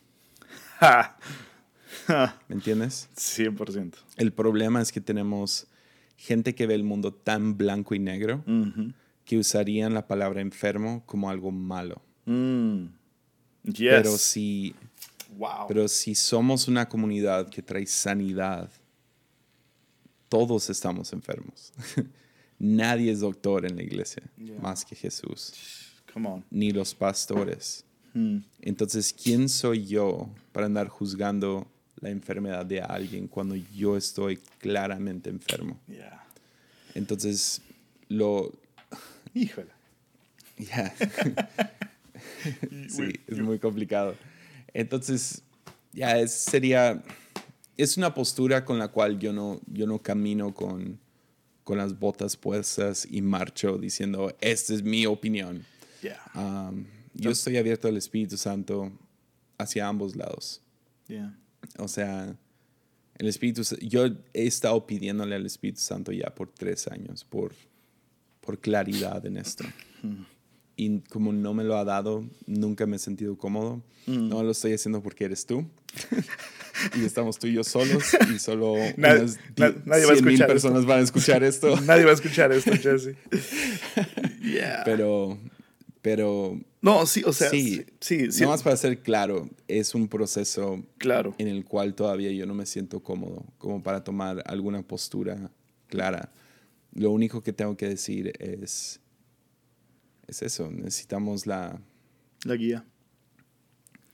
(laughs) ¿Me entiendes? 100%. El problema es que tenemos gente que ve el mundo tan blanco y negro Ujú. que usarían la palabra enfermo como algo malo. Mm. Yes. Pero si, wow. pero si somos una comunidad que trae sanidad, todos estamos enfermos. (laughs) Nadie es doctor en la iglesia, Yeah. más que Jesús, Come on. ni los pastores. Mm. Entonces, ¿quién soy yo para andar juzgando la enfermedad de alguien cuando yo estoy claramente enfermo? Yeah. Entonces, lo... (laughs) Híjole. ya, (laughs) sí, es muy complicado. Entonces, ya es, sería... Es una postura con la cual yo no, yo no camino con, con las botas puestas y marcho diciendo, esta es mi opinión. Yeah. Um, yo estoy abierto al Espíritu Santo hacia ambos lados. Yeah. O sea, el Espíritu yo he estado pidiéndole al Espíritu Santo ya por tres años, por, por claridad en esto. Y como no me lo ha dado, nunca me he sentido cómodo. No lo estoy haciendo porque eres tú. (laughs) y estamos tú y yo solos y solo (laughs) Nad- unas na- di- nadie va a 100 mil escuchar personas esto. van a escuchar esto. (laughs) Nadie va a escuchar esto, Jesse. Yeah. pero, Pero No, sí, o sea, Sí. sí, sí. sí, no más para ser claro, es un proceso claro. en el cual todavía yo no me siento cómodo como para tomar alguna postura clara. Lo único que tengo que decir es, es eso, necesitamos la, La guía.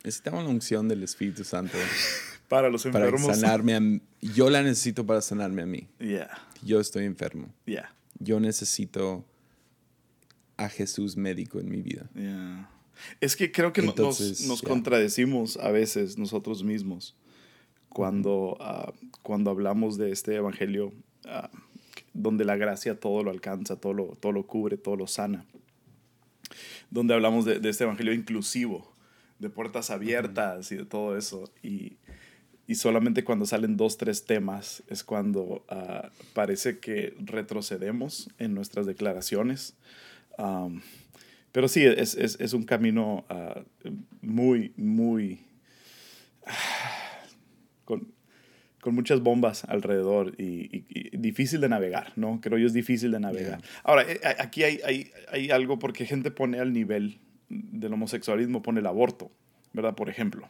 necesitamos la unción del Espíritu Santo (laughs) Para los para enfermos. sanarme a mí. Yo la necesito para sanarme a mí. Yeah, Yo estoy enfermo. yeah, Yo necesito a Jesús médico en mi vida. yeah. Es que creo que Entonces, nos, contradecimos a veces nosotros mismos cuando, ah, cuando hablamos de este evangelio ah, donde la gracia todo lo alcanza, todo lo, todo lo cubre, todo lo sana. Donde hablamos de, este evangelio inclusivo, de puertas abiertas y de todo eso. Y, y solamente cuando salen dos, tres temas es cuando ah, parece que retrocedemos en nuestras declaraciones. Pero sí, es, es, es un camino ah, muy, muy... con, con muchas bombas alrededor y, y- y difícil de navegar, ¿no? Creo yo es difícil de navegar. Ahora, eh, aquí hay, hay, hay algo porque gente pone al nivel del homosexualismo, pone el aborto, ¿verdad? Por ejemplo.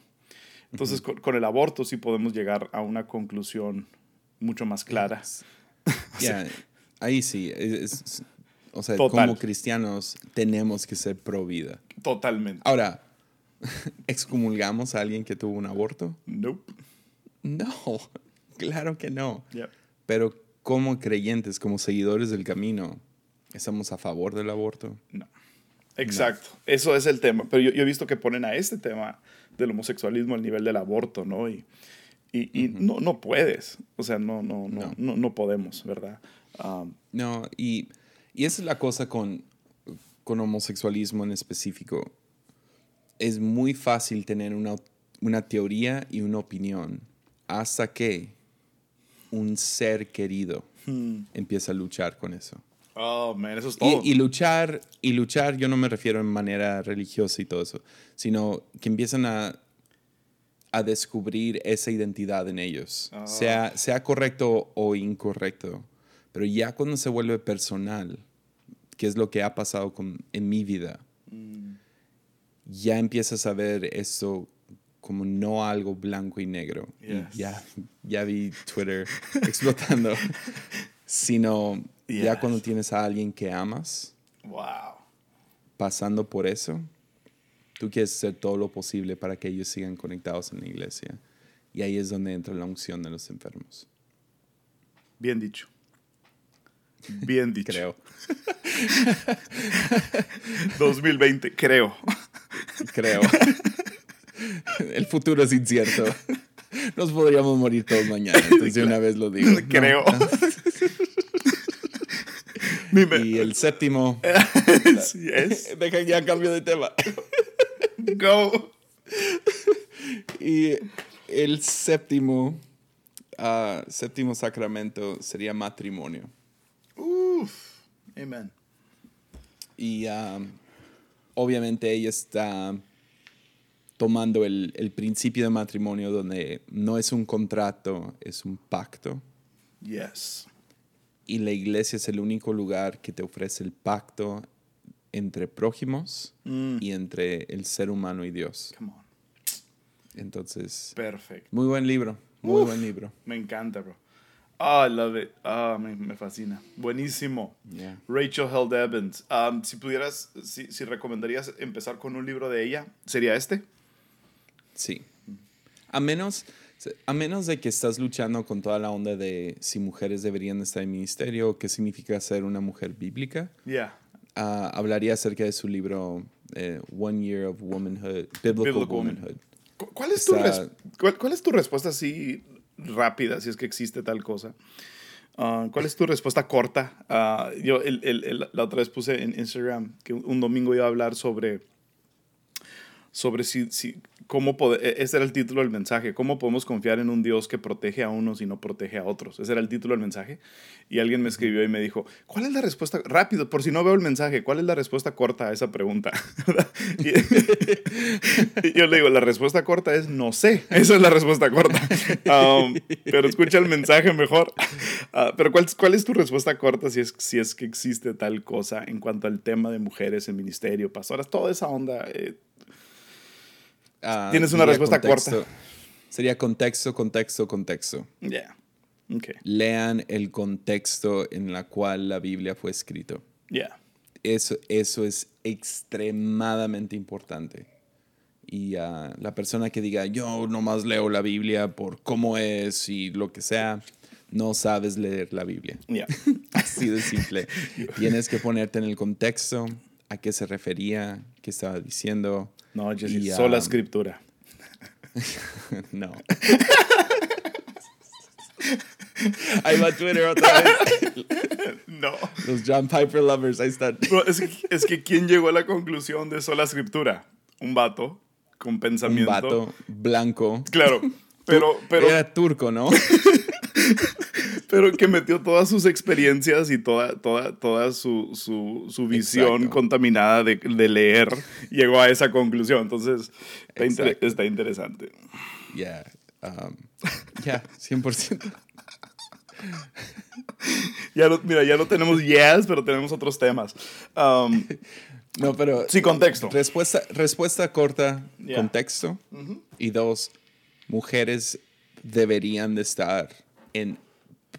Entonces, con, con el aborto sí podemos llegar a una conclusión mucho más clara. (laughs) Ya, ahí sí. es- es- o sea, Total. como cristianos tenemos que ser pro vida. Totalmente. Ahora, (laughs) ¿excomulgamos a alguien que tuvo un aborto? Nope. No, (laughs) claro que no. Yep. Pero como creyentes, como seguidores del camino, ¿estamos a favor del aborto? No. Exacto, eso es el tema. Pero yo, yo he visto que ponen a este tema del homosexualismo al nivel del aborto, ¿no? Y, y, y no, no puedes. O sea, no, no, no, No. no, no podemos, ¿verdad? Um, No, y, y esa es la cosa con, con homosexualismo en específico. Es muy fácil tener una, una teoría y una opinión hasta que un ser querido empieza a luchar con eso. oh, man, eso es todo. Y, y luchar, y luchar, yo no me refiero en manera religiosa y todo eso, sino que empiezan a, a descubrir esa identidad en ellos, Ah. sea, sea correcto o incorrecto. Pero ya cuando se vuelve personal, que es lo que ha pasado con, en mi vida, Mm. ya empiezas a ver eso como no algo blanco y negro. Yes. Y ya, ya vi Twitter (laughs) explotando, sino ya Yes. cuando tienes a alguien que amas wow. pasando por eso, tú quieres hacer todo lo posible para que ellos sigan conectados en la iglesia. Y ahí es donde entra la unción de los enfermos, Bien dicho. Bien dicho. creo. (laughs) 2020, creo. Creo. (laughs) (laughs) El futuro es incierto. Nos podríamos morir todos mañana, entonces de una vez lo digo. Creo. no. (laughs) Dime. Y el séptimo. (laughs) Sí es. Deja ya cambio de tema. Go. Y el séptimo, ah, séptimo sacramento sería matrimonio. Uf. Amen. Y ah, obviamente ella está tomando el, el principio de matrimonio donde no es un contrato, es un pacto. Yes. Y la iglesia es el único lugar que te ofrece el pacto entre prójimos Mm. y entre el ser humano y Dios. Come on. Entonces, Perfect. muy buen libro, muy Uf. buen libro. Me encanta, bro. Ah, I love it. Ah, me, me fascina. Buenísimo. Yeah. Rachel Held Evans. Um, si pudieras, si, si recomendarías empezar con un libro de ella, ¿sería este? Sí. A menos, a menos de que estás luchando con toda la onda de si mujeres deberían estar en ministerio, qué significa ser una mujer bíblica, Yeah. ah, hablaría acerca de su libro eh, One Year of Womanhood, Biblical, Biblical Woman. Womanhood. Cu- ¿Cuál es, tu Está- cuál, cuál es tu respuesta así rápida, si es que existe tal cosa? Ah, ¿Cuál es tu respuesta corta? Ah, yo el- el- el- la otra vez puse en Instagram que un domingo iba a hablar sobre sobre si, si cómo poder, e, ese era el título del mensaje, cómo podemos confiar en un Dios que protege a unos y no protege a otros. Ese era el título del mensaje. Y alguien me escribió y me dijo, ¿cuál es la respuesta? Rápido, por si no veo el mensaje, ¿cuál es la respuesta corta a esa pregunta? (laughs) (laughs) y, yo le digo, la respuesta corta es no sé. Esa es la respuesta corta. Um, pero escucha el mensaje mejor. Uh, pero ¿cuál, ¿cuál es tu respuesta corta si es, si es que existe tal cosa en cuanto al tema de mujeres en ministerio, pastoras, toda esa onda? Eh, Ah, Tienes una respuesta contexto. corta. Sería contexto, contexto, contexto. Yeah. Okay. Lean el contexto en la cual la Biblia fue escrito. Yeah. Eso, eso es extremadamente importante. Y ah, la persona que diga, yo nomás leo la Biblia por cómo es y lo que sea, no sabes leer la Biblia. Yeah. (laughs) Así de simple. Tienes que ponerte en el contexto, a qué se refería, qué estaba diciendo. No, Jesse, Y, sola um, escritura. (laughs) no. Ahí va Twitter otra vez. No. Los John Piper lovers, ahí están. Bro, es, que, es que ¿quién llegó a la conclusión de sola escritura? Un vato con Un pensamiento. vato blanco. Claro. Pero, pero, Era turco, ¿no? (laughs) pero que metió todas sus experiencias y toda, toda, toda su, su, su visión Exacto. contaminada de, de leer, llegó a esa conclusión. Entonces, está, inter- Exacto. está interesante. Ya. um, ya, 100%. Ya no, mira, ya no tenemos yes, pero tenemos otros temas. Um, (laughs) No, pero. sí, contexto. Respuesta, respuesta corta, contexto. Y dos, mujeres deberían de estar en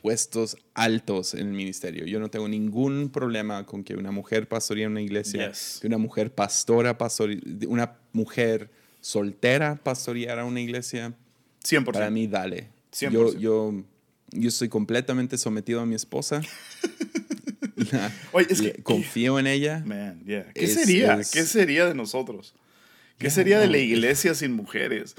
puestos altos en el ministerio. Yo no tengo ningún problema con que una mujer pastorea una iglesia, Yes. que una mujer pastora, pastori- una mujer soltera pastoreara una iglesia. 100%. Para mí, dale. 100%. Yo, yo, yo estoy completamente sometido a mi esposa. La- (laughs) Oye, es que- confío en ella. Man, yeah. ¿Qué Es- sería? es- ¿Qué sería de nosotros? ¿Qué Ya, sería de no, la es- iglesia sin mujeres?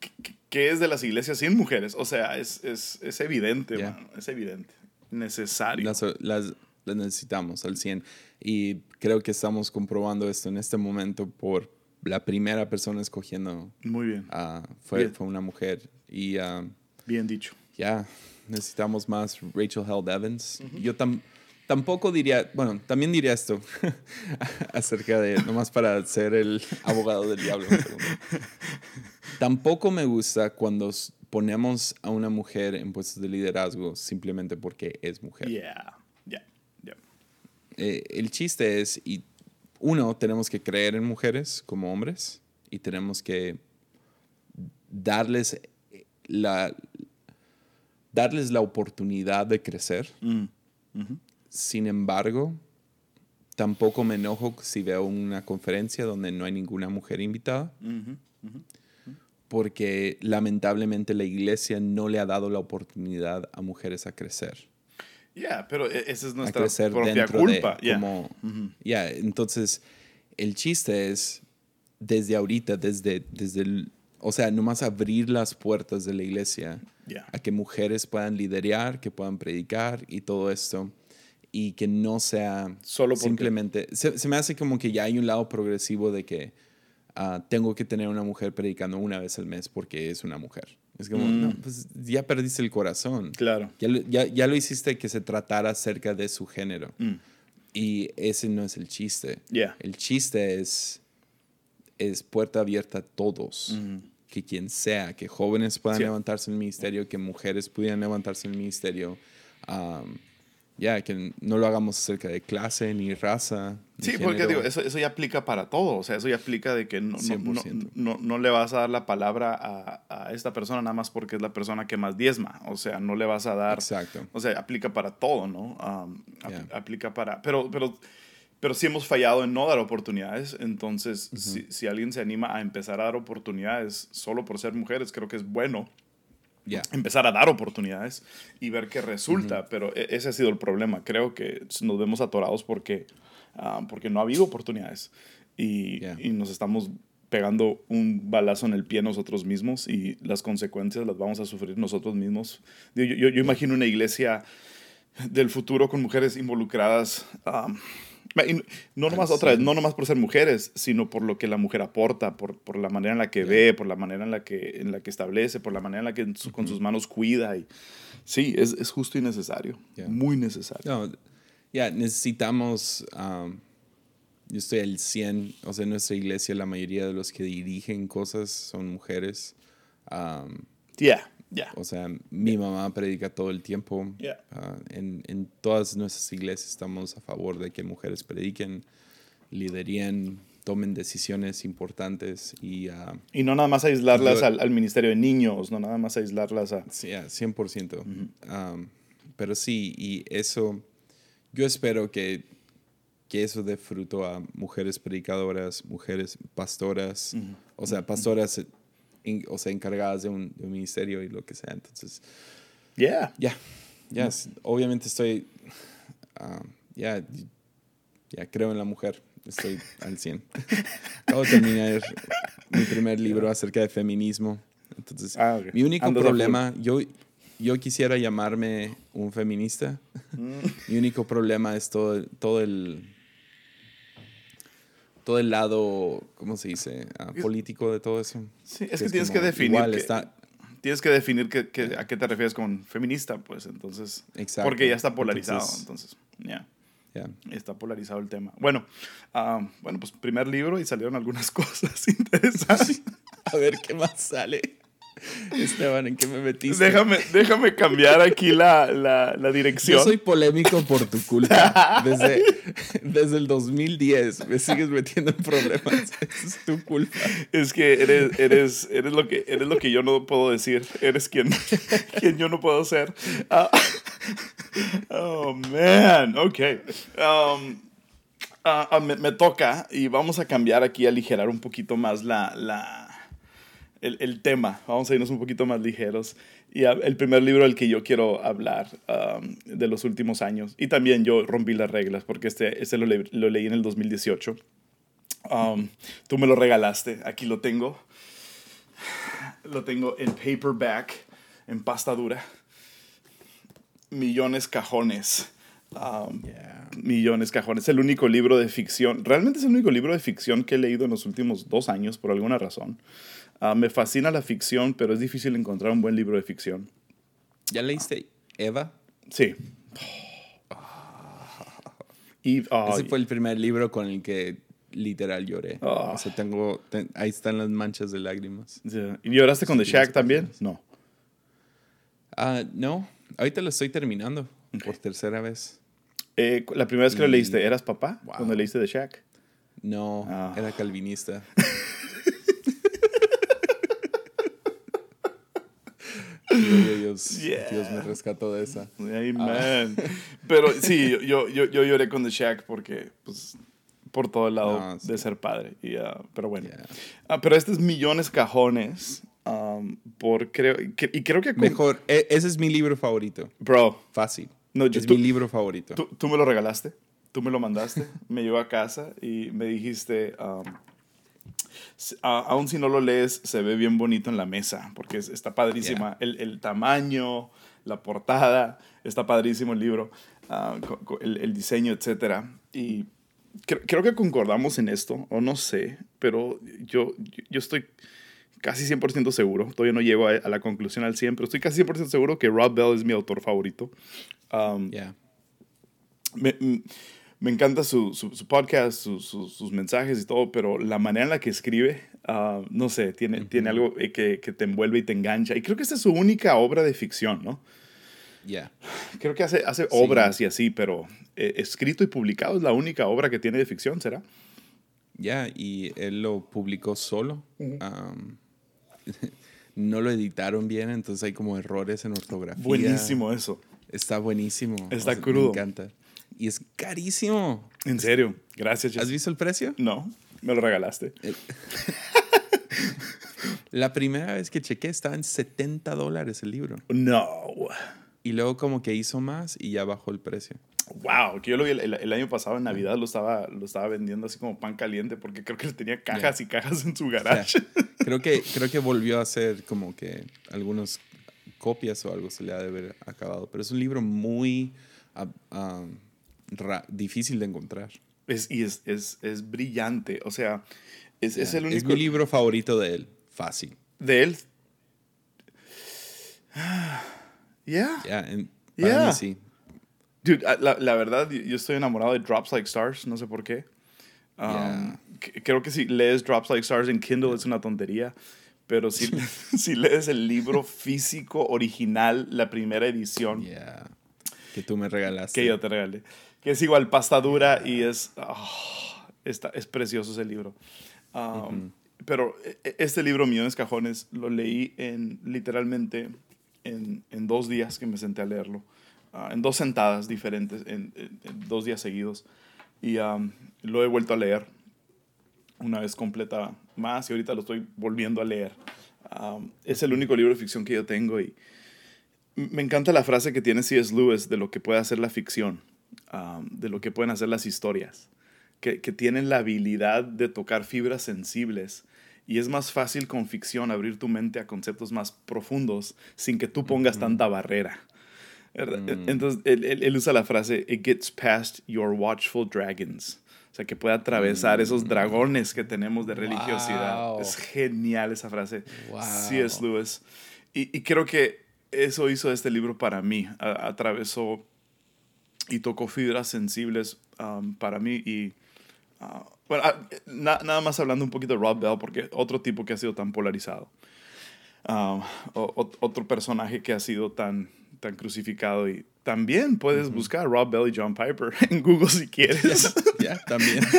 ¿Qué, qué- qué es de las iglesias sin mujeres? O sea, es, es, es evidente, Es evidente. Necesario. Las, las- las necesitamos al 100. Y creo que estamos comprobando esto en este momento por la primera persona escogiendo Muy bien. ah, fue, Bien. fue una mujer. Y ah, Bien dicho. ya, necesitamos más Rachel Held Evans. Yo tam- tampoco diría, bueno, también diría esto (laughs) acerca de, nomás para ser el abogado del diablo. (laughs) Tampoco me gusta cuando ponemos a una mujer en puestos de liderazgo simplemente porque es mujer. Yeah. Yeah. Yeah. Eh, el chiste es, y uno, tenemos que creer en mujeres como hombres y tenemos que darles la, darles la oportunidad de crecer. Mm. Sin embargo, tampoco me enojo si veo una conferencia donde no hay ninguna mujer invitada. Porque lamentablemente la iglesia no le ha dado la oportunidad a mujeres a crecer. Yeah, pero e- esa es nuestra propia culpa. de Yeah. como Ujú. ya entonces el chiste es desde ahorita desde desde el, o sea nomás abrir las puertas de la iglesia Yeah. a que mujeres puedan liderar que puedan predicar y todo esto y que no sea Solo porque- simplemente se, se me hace como que ya hay un lado progresivo de que ah, tengo que tener una mujer predicando una vez al mes porque es una mujer es como Mm. no pues ya perdiste el corazón Claro. ya lo, ya, ya lo hiciste que se tratara acerca de su género. Mm. Y ese no es el chiste. Yeah. El chiste es, es puerta abierta a todos. Que quien sea, que jóvenes puedan Sí. levantarse en el ministerio, que mujeres pudieran levantarse en el ministerio. um, ya, que no lo hagamos acerca de clase ni raza. ni Sí, porque digo, eso, eso ya aplica para todo. O sea, eso ya aplica de que no, no, no, 100%. no, no le vas a dar la palabra a, a esta persona nada más porque es la persona que más diezma. O sea, no le vas a dar. Exacto. O sea, aplica para todo, ¿no? Um, ap- Yeah. Aplica para. Pero, pero, pero sí hemos fallado en no dar oportunidades. Entonces, si, si alguien se anima a empezar a dar oportunidades solo por ser mujeres, creo que es bueno Ya. empezar a dar oportunidades y ver qué resulta. Pero e- ese ha sido el problema. Creo que nos vemos atorados porque, ah, porque no ha habido oportunidades y, Yeah. y nos estamos pegando un balazo en el pie nosotros mismos y las consecuencias las vamos a sufrir nosotros mismos. Yo, yo, yo imagino una iglesia del futuro con mujeres involucradas, um, Y no nomás otra vez, no nomás por ser mujeres, sino por lo que la mujer aporta, por, por la manera en la que ve, por la manera en la que, en la que establece, por la manera en la que con sus manos cuida. Y, sí, es, es justo y necesario, muy necesario. ya, necesitamos, um, yo estoy al 100, o sea, en nuestra iglesia la mayoría de los que dirigen cosas son mujeres. Um, yeah. O sea, mi mamá predica todo el tiempo. Ah, en, en, todas nuestras iglesias estamos a favor de que mujeres prediquen, liderían, tomen decisiones importantes y... Uh, y no nada más aislarlas al, al, Ministerio de Niños, no nada más aislarlas a... Sí, 100%. pero sí, y eso, yo espero que, que eso dé fruto a mujeres predicadoras, mujeres pastoras, o sea, pastoras o sea, encargadas de un, ministerio y lo que sea. Entonces, ya ya ya obviamente estoy, ah, ya, ya creo en la mujer, estoy al 100. (laughs) Acabo de terminar mi primer libro acerca de feminismo. Entonces, ah, mi único problema, yo, yo quisiera llamarme un feminista. Mm. mi único problema es todo, todo el todo el lado, ¿cómo se dice? Ah, político de todo eso. Sí, es que, tienes que definir. está, tienes que definir que, a qué te refieres con feminista, pues entonces. Exacto. Porque ya está polarizado, entonces, ya. Está polarizado el tema. Bueno, ah, bueno, pues primer libro y salieron algunas (laughs) cosas interesantes. (laughs) a ver qué más sale. (laughs) Esteban, ¿en qué me metiste? Déjame, déjame cambiar aquí la, la, la, dirección. Yo soy polémico por tu culpa. (laughs) Desde, desde el 2010 me sigues metiendo en problemas. (laughs) es tu culpa. Es que eres, eres, eres, lo, que, eres lo que yo no puedo decir. Eres quien, quien yo no puedo ser. Ah, oh, man. Ok. Um, ah, ah, me, me, toca y vamos a cambiar aquí, aligerar un poquito más la, la el, el, tema. Vamos a irnos un poquito más ligeros. Y el primer libro del que yo quiero hablar um, de los últimos años. Y también yo rompí las reglas porque este, este lo, lo leí en el 2018. Um, tú me lo regalaste. Aquí lo tengo. Lo tengo en paperback, en pasta dura. Millones cajones. Um, millones cajones. Es el único libro de ficción. Realmente es el único libro de ficción que he leído en los últimos dos años por alguna razón. Ah, me fascina la ficción, pero es difícil encontrar un buen libro de ficción. ¿Ya leíste Eva? Sí. Ese fue el primer libro con el que literal lloré. O sea, tengo, ahí están las manchas de lágrimas. ¿Y lloraste con The Shack también? No. Uh, no, ahorita lo estoy terminando por tercera vez. Eh, la primera vez que lo leíste, ¿eras papá cuando leíste The Shack? No, era calvinista. (laughs) Dios, (laughs) Dios me rescató de esa. Amen. Ah. (laughs) Pero sí, yo, yo, yo lloré con The Shack porque, pues, por todo el lado de ser padre. Y, uh, pero bueno. Ah, pero este es millones cajones. Um, por creo, y creo que... Mejor, e, ese es mi libro favorito. Bro. Fácil. No, es mi libro favorito. Tú, tú, me lo regalaste, tú me lo mandaste, me llevó a casa y me dijiste, um, aún si no lo lees, se ve bien bonito en la mesa, porque está padrísima el, el, tamaño, la portada, está padrísimo el libro, ah, el, el, diseño, etc. Y creo, que concordamos en esto, o no sé, pero yo, yo estoy casi 100% seguro, todavía no llego a, la conclusión al 100, pero estoy casi 100% seguro que Rob Bell es mi autor favorito. Um, me, me encanta su, su, podcast, sus mensajes y todo, pero la manera en la que escribe, ah, no sé, tiene, tiene algo eh, que, que, te envuelve y te engancha. Y creo que esta es su única obra de ficción, ¿no? Ya. Creo que hace, hace obras y así, pero eh, escrito y publicado es la única obra que tiene de ficción, ¿será? Ya, y él lo publicó solo. (laughs) no lo editaron bien, entonces hay como errores en ortografía. Buenísimo eso. Está buenísimo. Está crudo. Me encanta y es carísimo. En serio, gracias. ¿Has visto el precio? No, me lo regalaste. Eh, (laughs) la primera vez que chequé estaba en 70 dólares el libro. No. Y luego como que hizo más y ya bajó el precio. Wow, que yo lo vi el, año pasado en Navidad, lo estaba, lo estaba vendiendo así como pan caliente porque creo que tenía cajas y cajas en su garage. (laughs) Creo, que, creo que volvió a hacer como que algunas copias o algo se le ha de haber acabado, pero es un libro muy... Ah, ah, difícil de encontrar. Es, y es, es, es brillante. O sea, es, es el único. Es mi libro favorito de él. Fácil. De él. Yeah. Yeah. mí sí. Dude, ah, la, la verdad, yo- estoy enamorado de Drops Like Stars, no sé por qué. Um, Yeah. Creo que si lees Drops Like Stars en Kindle es una tontería, pero si, (laughs) (laughs) si lees el libro físico original, la primera edición. Que tú me regalaste. que yo te regalé, que es igual pasta dura y es, ah, está, es precioso ese libro. Um, Pero e- e- este libro, Millones Cajones, lo leí en literalmente en, en dos días que me senté a leerlo. Ah, en dos sentadas diferentes, en, en- en dos días seguidos. Y um, lo he vuelto a leer una vez completa más y ahorita lo estoy volviendo a leer. Um, es el único libro de ficción que yo tengo y me encanta la frase que tiene C.S. Lewis de lo que puede hacer la ficción, um, de lo que pueden hacer las historias, que, que tienen la habilidad de tocar fibras sensibles y es más fácil con ficción abrir tu mente a conceptos más profundos sin que tú pongas tanta barrera. ¿verdad? Mm. Entonces, él, él- él usa la frase, it gets past your watchful dragons. O sea, que puede atravesar esos dragones que tenemos de religiosidad. Wow. Es genial esa frase. Wow. C.S. Lewis. Y, y creo que eso hizo este libro para mí. A- atravesó y tocó fibras sensibles um, para mí. Y ah, bueno, ah, na- nada más hablando un poquito de Rob Bell, porque otro tipo que ha sido tan polarizado. Um, o- otro personaje que ha sido tan, tan crucificado. Y también puedes buscar Rob Bell y John Piper (laughs) en Google si quieres. Ya, también. (laughs)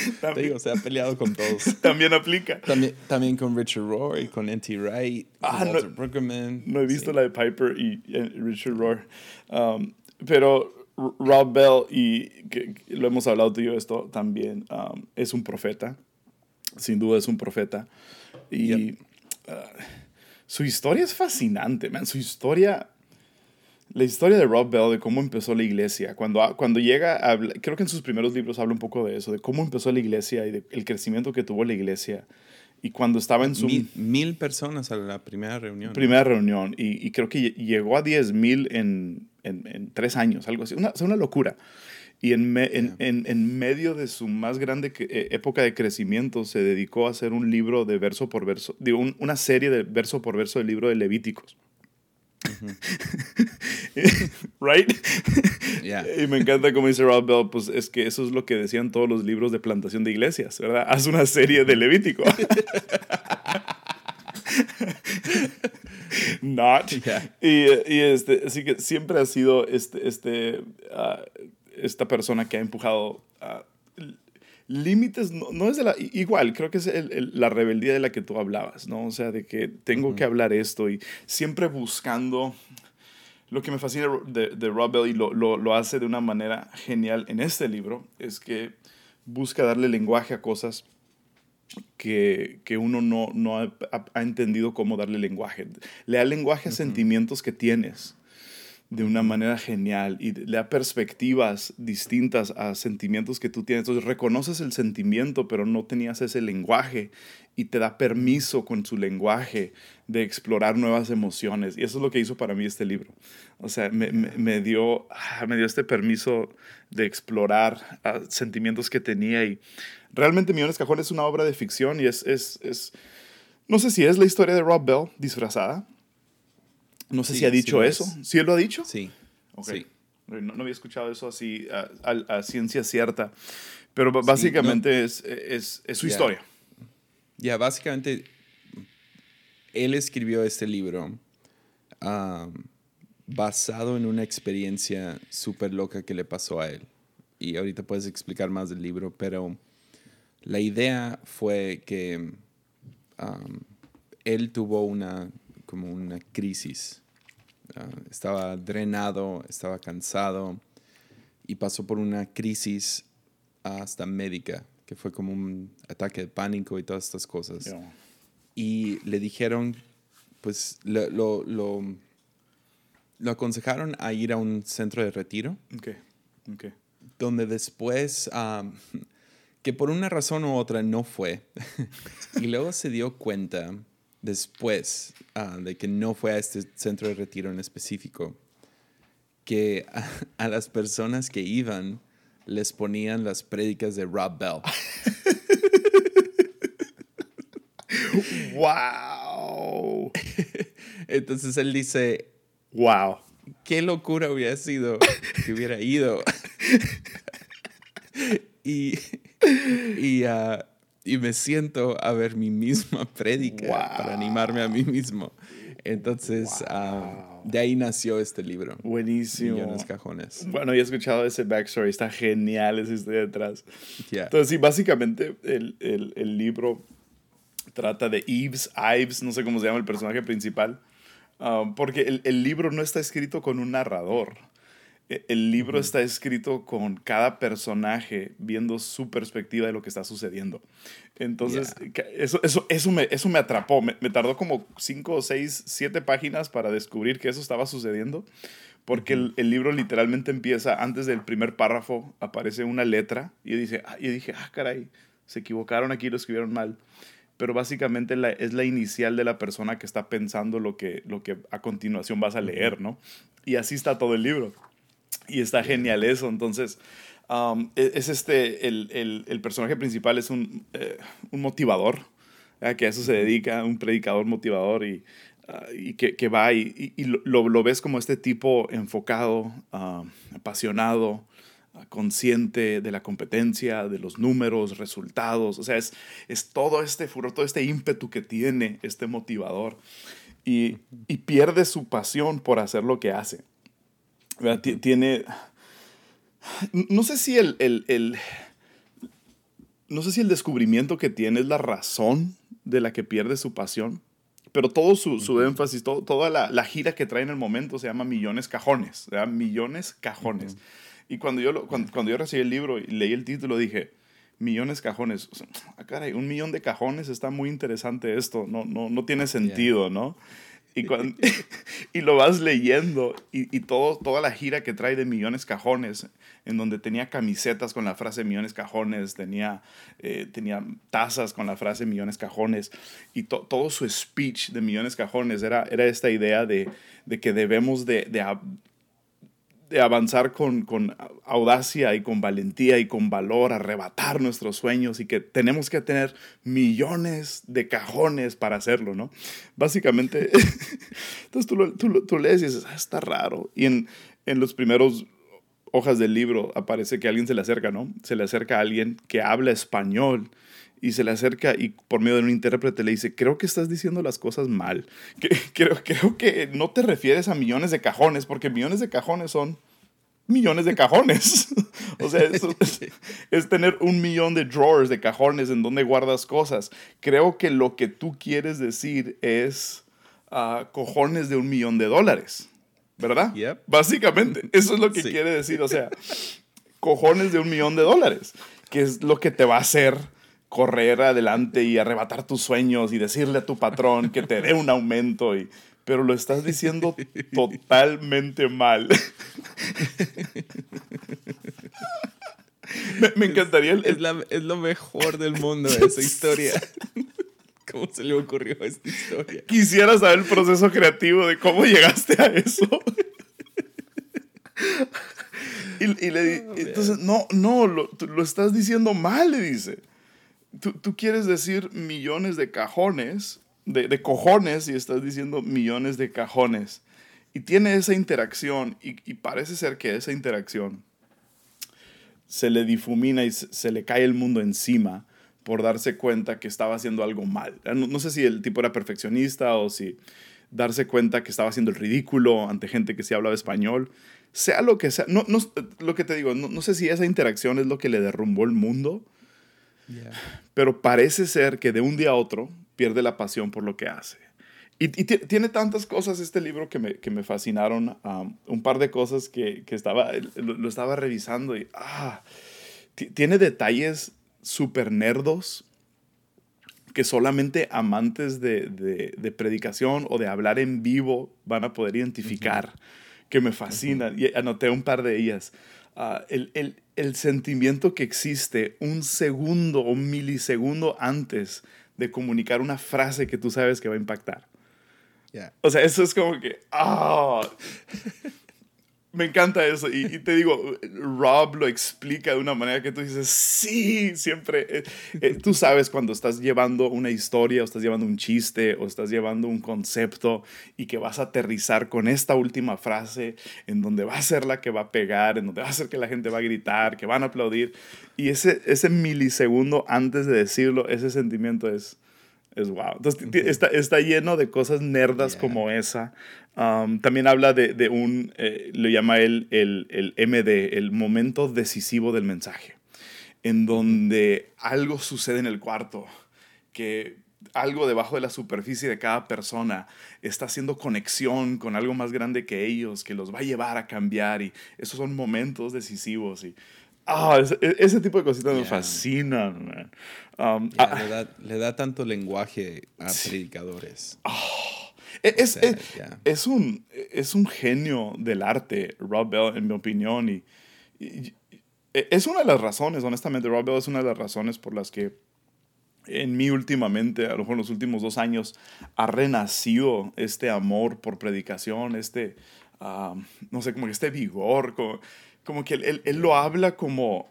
Te también, digo, se ha peleado con todos. (laughs) también aplica. También, también con Richard Rohr y con N.T. Wright, Ah, con no- Walter Brueggemann. No he visto Sí. la de Piper y, eh, Richard Rohr. Um, pero Rob Bell, y que- que lo hemos hablado tú y yo esto también, um, es un profeta. Sin duda es un profeta. Y Yep. uh, su historia es fascinante, man. Su historia... La historia de Rob Bell, de cómo empezó la iglesia, cuando, cuando llega a creo que en sus primeros libros habla un poco de eso, de cómo empezó la iglesia y del crecimiento que tuvo la iglesia. Y cuando estaba en su Mil, mil personas a la primera reunión. primera reunión y, y creo que lle- llegó a 10 mil en, en, en tres años, algo así. Una, una locura. Y en, me- en, en, en medio de su más grande que- eh, época de crecimiento se dedicó a hacer un libro de verso por verso, digo, un- una serie de verso por verso del libro de Levíticos. (laughs) right? Yeah. Y me encanta como dice Rob Bell, pues es que eso es lo que decían todos los libros de plantación de iglesias, ¿verdad? Haz una serie de Levítico. (laughs) (laughs) Not. Yeah. Y, y este, así que siempre ha sido este, este, ah, esta persona que ha empujado límites, no, no es de la, igual, creo que es el- el- la rebeldía de la que tú hablabas, ¿no? O sea, de que tengo que hablar esto y siempre buscando lo que me fascina de, de Rob Bell y lo, lo, lo hace de una manera genial en este libro es que busca darle lenguaje a cosas que, que uno no, no ha, ha- entendido cómo darle lenguaje. Le da lenguaje a sentimientos que tienes de una manera genial y le da perspectivas distintas a sentimientos que tú tienes. Entonces reconoces el sentimiento, pero no tenías ese lenguaje y te da permiso con su lenguaje de explorar nuevas emociones. Y eso es lo que hizo para mí este libro. O sea, me, me- me dio, ah, me dio este permiso de explorar ah, sentimientos que tenía y realmente Millones Cajones es una obra de ficción y es, es, es, no sé si es la historia de Rob Bell disfrazada. No sé Sí, si ha dicho eso. es. ¿Sí él lo ha dicho? Sí. Ok. Sí. No, no había escuchado eso así a, a- a ciencia cierta. Pero básicamente es, es, es su historia. Ya, básicamente, él escribió este libro basado en una experiencia súper loca que le pasó a él. Y ahorita puedes explicar más del libro, pero la idea fue que am, él tuvo una, como una crisis. Ah, estaba drenado, estaba cansado y pasó por una crisis hasta médica, que fue como un ataque de pánico y todas estas cosas. Yeah. Y le dijeron, pues lo, lo, lo, lo aconsejaron a ir a un centro de retiro, Ok, ok. donde después, am, que por una razón u otra no fue, (laughs) y luego se dio cuenta después ah, de que no fue a este centro de retiro en específico, que a, a las personas que iban les ponían las prédicas de Rob Bell. (laughs) ¡Wow! Entonces él dice, ¡Wow! qué locura hubiera sido que hubiera ido. (laughs) y, y, ah, y me siento a ver mi misma (laughs) prédica para animarme a mí mismo. Entonces, ah, de ahí nació este libro. Buenísimo. Millones cajones. Bueno, he escuchado ese backstory, está genial esa historia detrás. Entonces, sí, básicamente el, el, el, libro trata de Yves, Ives, no sé cómo se llama el personaje principal, um, porque el, el, libro no está escrito con un narrador. E, el libro está escrito con cada personaje viendo su perspectiva de lo que está sucediendo. Entonces, eso, eso, eso, me, eso me atrapó. Me, tardó como cinco, seis, siete páginas para descubrir que eso estaba sucediendo. Porque el, el, libro literalmente empieza, antes del primer párrafo, aparece una letra. Y yo dije, ah, yo dije, ah, caray, se equivocaron aquí, lo escribieron mal. Pero básicamente la, es la inicial de la persona que está pensando lo que, lo que a continuación vas a leer, ¿no? Y así está todo el libro. Y está genial eso. Entonces, Um, e, es este, el, el, el, personaje principal es un, eh, un motivador, que a eso se dedica, un predicador motivador y, uh, y que, que, va y, y lo, lo, ves como este tipo enfocado, uh, apasionado, consciente de la competencia, de los números, resultados, o sea, es, es todo este furor, todo este ímpetu que tiene este motivador. Y, y pierde su pasión por hacer lo que hace. Tiene no sé si el, el, el, no sé si el descubrimiento que tiene es la razón de la que pierde su pasión, pero todo su, su énfasis, todo, toda la, la, gira que trae en el momento se llama Millones Cajones, ¿verdad? Millones Cajones. Y cuando yo, cuando, cuando, yo recibí el libro y leí el título, dije, Millones Cajones. O sea, ah, caray, un millón de cajones, está muy interesante esto, no, no, no tiene sentido, ¿no? Y, cuando, (laughs) (laughs) y lo vas leyendo y, y, todo, toda la gira que trae de millones cajones, en donde tenía camisetas con la frase millones cajones, tenía, eh, tenía tazas con la frase millones cajones, y todo su speech de millones cajones era, era esta idea de, de que debemos de, de, de avanzar con, con, audacia y con valentía y con valor, arrebatar nuestros sueños y que tenemos que tener millones de cajones para hacerlo, ¿no? Básicamente, (laughs) entonces tú, tú, tú, lees y dices, ah, está raro. Y en, en los primeros hojas del libro aparece que alguien se le acerca, ¿no? Se le acerca a alguien que habla español y se le acerca y por medio de un intérprete le dice, creo que estás diciendo las cosas mal. Creo, creo que no te refieres a millones de cajones, porque millones de cajones son millones de cajones. (laughs) o sea, es, tener un millón de drawers, de cajones en donde guardas cosas. Creo que lo que tú quieres decir es uh, cojones de un millón de dólares, ¿verdad? Básicamente, eso es lo que quiere decir. O sea, cojones de un millón de dólares, que es lo que te va a hacer correr adelante y arrebatar tus sueños y decirle a tu patrón que te dé un aumento y pero lo estás diciendo (laughs) totalmente mal. me, encantaría. Es, es, lo mejor del mundo esa (laughs) historia. ¿Cómo se le ocurrió esta historia? Quisiera saber el proceso creativo de cómo llegaste a eso. y, le entonces, no, no, lo, lo, estás diciendo mal, le dice. Tú, quieres decir millones de cajones de, cojones y estás diciendo millones de cajones. Y tiene esa interacción y, parece ser que esa interacción se le difumina y se, le cae el mundo encima por darse cuenta que estaba haciendo algo mal. No, sé si el tipo era perfeccionista o si darse cuenta que estaba haciendo el ridículo ante gente que sí hablaba español. Sea lo que sea, no lo que te digo, no, sé si esa interacción es lo que le derrumbó el mundo, pero parece ser que de un día a otro pierde la pasión por lo que hace. Y, tiene tantas cosas este libro que me, que me fascinaron, un par de cosas que, que estaba, lo, estaba revisando y ah, tiene detalles súper nerdos que solamente amantes de, de, de, predicación o de hablar en vivo van a poder identificar, que me fascinan. Y anoté un par de ellas. Uh, el, el, el, sentimiento que existe un segundo o un milisegundo antes de comunicar una frase que tú sabes que va a impactar. O sea, eso es como que, ah, Me encanta eso. Y, te digo, Rob lo explica de una manera que tú dices, sí, siempre. Eh, eh, tú sabes cuando estás llevando una historia, o estás llevando un chiste, o estás llevando un concepto y que vas a aterrizar con esta última frase en donde va a ser la que va a pegar, en donde va a ser que la gente va a gritar, que van a aplaudir. Y ese, ese milisegundo antes de decirlo, ese sentimiento es, es wow. Entonces, está, está lleno de cosas nerdas como esa. Um, también habla de, de un, eh, lo llama él el, el, MD, el momento decisivo del mensaje, en donde algo sucede en el cuarto, que algo debajo de la superficie de cada persona está haciendo conexión con algo más grande que ellos, que los va a llevar a cambiar y esos son momentos decisivos y ah, ese, tipo de cositas me fascinan. Um, ah, le, da, le, da, tanto lenguaje a predicadores. Oh, es, es, un, es un genio del arte, Rob Bell, en mi opinión. Y, es una de las razones, honestamente, Rob Bell es una de las razones por las que en mí últimamente, a lo mejor en los últimos dos años, ha renacido este amor por predicación, este, ah, no sé, como que este vigor, como, que él, él, lo habla como...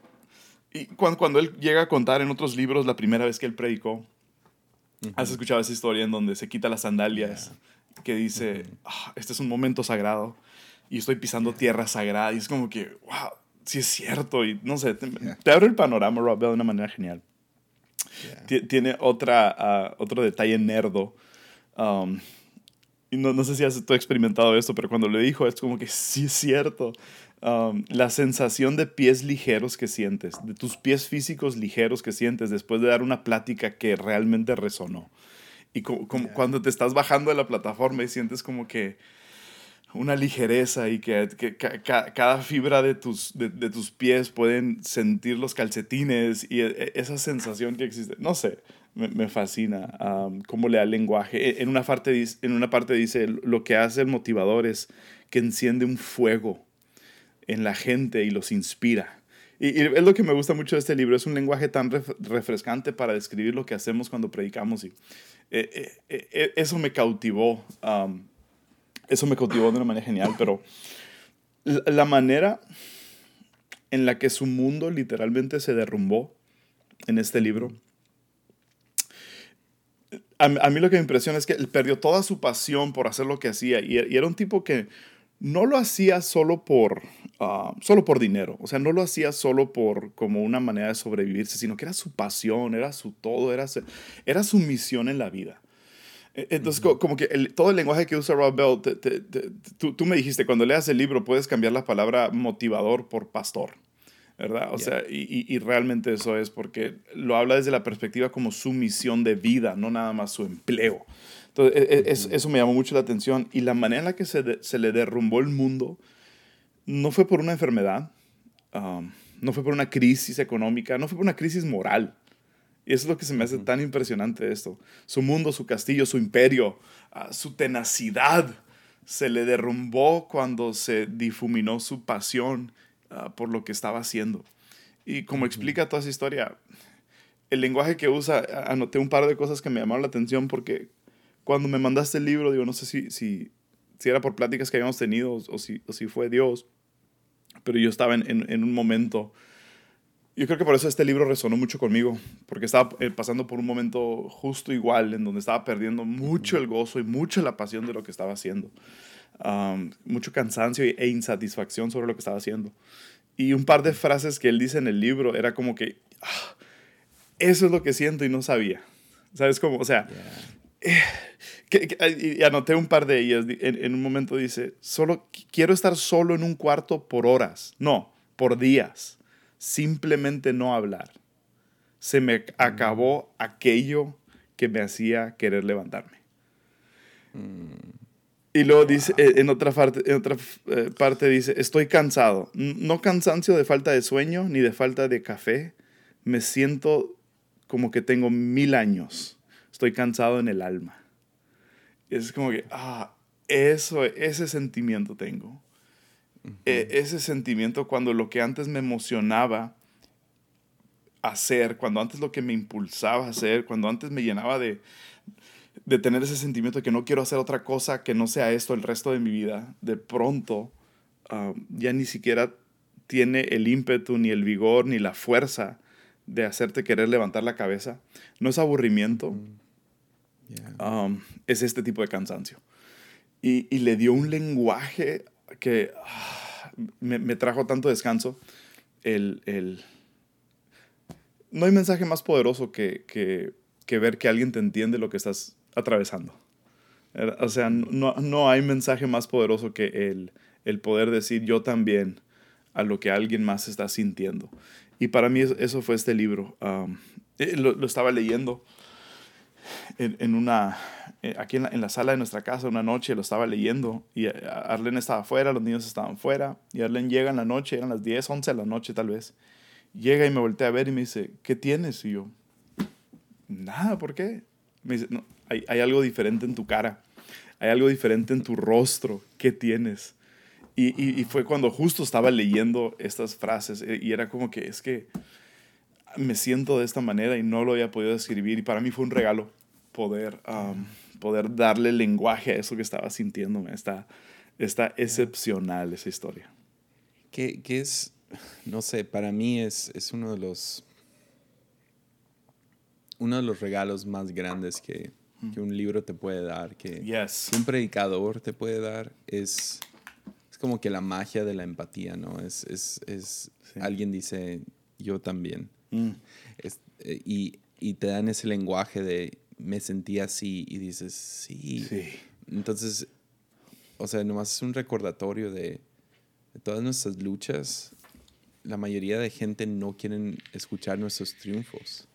Y cuando, cuando él llega a contar en otros libros la primera vez que él predicó, ¿Has escuchado esa historia en donde se quita las sandalias? Que dice, ah, este es un momento sagrado y estoy pisando tierra sagrada. Y es como que, wow, sí es cierto. Y no sé, te, abre el panorama, Rob Bell, de una manera genial. Tiene otra, ah, otro detalle nerdo. Um, y no, no, sé si has tú experimentado esto, pero cuando le dijo, es como que sí es cierto. Um, la sensación de pies ligeros que sientes, de tus pies físicos ligeros que sientes después de dar una plática que realmente resonó. Y como, cuando te estás bajando de la plataforma y sientes como que una ligereza y que, cada fibra de tus, de, tus pies pueden sentir los calcetines y e, e, esa sensación que existe. No sé, me, fascina um, cómo le da el lenguaje. E, en una, parte, en una parte dice, lo que hace el motivador es que enciende un fuego en la gente y los inspira. Y, es lo que me gusta mucho de este libro, es un lenguaje tan refrescante para describir lo que hacemos cuando predicamos. Y eh, eh, eh, eso me cautivó, eso me cautivó de una manera genial, pero la, manera en la que su mundo literalmente se derrumbó en este libro, a, mí lo que me impresiona es que él perdió toda su pasión por hacer lo que hacía y era un tipo que no lo hacía solo por, ah, solo por dinero, o sea, no lo hacía solo por como una manera de sobrevivirse, sino que era su pasión, era su todo, era, era su misión en la vida. E, entonces, como que todo el lenguaje que usa Rob Bell, tú, me dijiste, cuando leas el libro puedes cambiar la palabra motivador por pastor, ¿verdad? O sea, y, y, realmente eso es porque lo habla desde la perspectiva como su misión de vida, no nada más su empleo. Entonces, e, e, eso me llamó mucho la atención. Y la manera en la que se, se le derrumbó el mundo no fue por una enfermedad, um, no fue por una crisis económica, no fue por una crisis moral. Y eso es lo que se me hace tan impresionante esto. Su mundo, su castillo, su imperio, uh, su tenacidad se le derrumbó cuando se difuminó su pasión uh, por lo que estaba haciendo. Y como explica toda esa historia, el lenguaje que usa, anoté un par de cosas que me llamaron la atención porque cuando me mandaste el libro, digo, no sé si, si, si era por pláticas que habíamos tenido o si, o si fue Dios, pero yo estaba en, en, un momento, yo creo que por eso este libro resonó mucho conmigo, porque estaba eh, pasando por un momento justo igual, en donde estaba perdiendo mucho el gozo y mucho la pasión de lo que estaba haciendo, mucho cansancio e insatisfacción sobre lo que estaba haciendo. Y un par de frases que él dice en el libro era como que, ah, eso es lo que siento y no sabía. ¿Sabes cómo? O sea, y anoté un par de ellas. En, un momento dice, solo quiero estar solo en un cuarto por horas. No, por días. Simplemente no hablar. Se me acabó aquello que me hacía querer levantarme. Mm. Y luego dice, eh, en otra, parte, en otra eh, parte dice, estoy cansado. No cansancio de falta de sueño ni de falta de café. Me siento como que tengo mil años estoy cansado en el alma. Es como que, ah, eso, ese sentimiento tengo. E, ese sentimiento cuando lo que antes me emocionaba hacer, cuando antes lo que me impulsaba a hacer, cuando antes me llenaba de, de tener ese sentimiento de que no quiero hacer otra cosa que no sea esto el resto de mi vida, de pronto ya ni siquiera tiene el ímpetu, ni el vigor, ni la fuerza de hacerte querer levantar la cabeza. No es aburrimiento, um, es este tipo de cansancio. Y, y le dio un lenguaje que ah, me, me, trajo tanto descanso. El, el, no hay mensaje más poderoso que, que, ver que alguien te entiende lo que estás atravesando. O sea, no, no hay mensaje más poderoso que el, el poder decir yo también a lo que alguien más está sintiendo. Y para mí eso fue este libro. Eh, lo, estaba leyendo en, una, eh, aquí en la, sala de nuestra casa una noche, lo estaba leyendo y eh, Arlene estaba afuera, los niños estaban fuera y Arlene llega en la noche, eran las 10, 11 de la noche tal vez. Llega y me voltea a ver y me dice, ¿qué tienes? Y yo, nada, ¿por qué? Me dice, no, hay, hay algo diferente en tu cara, hay algo diferente en tu rostro, ¿qué tienes? Y, fue cuando justo estaba leyendo estas frases eh, y era como que es que me siento de esta manera y no lo había podido escribir y para mí fue un regalo poder, poder darle lenguaje a eso que estaba sintiéndome. Está, está excepcional esa historia. ¿Qué, qué es, no sé, para mí es, es uno de los uno de los regalos más grandes que, que un libro te puede dar, que un predicador te puede dar, es como que la magia de la empatía, ¿no? Es, es, es alguien dice, yo también. Mm. Eh, y, y, te dan ese lenguaje de, me sentí así, y dices, sí. sí. Entonces, o sea, nomás es un recordatorio de, de todas nuestras luchas. La mayoría de gente no quieren escuchar nuestros triunfos.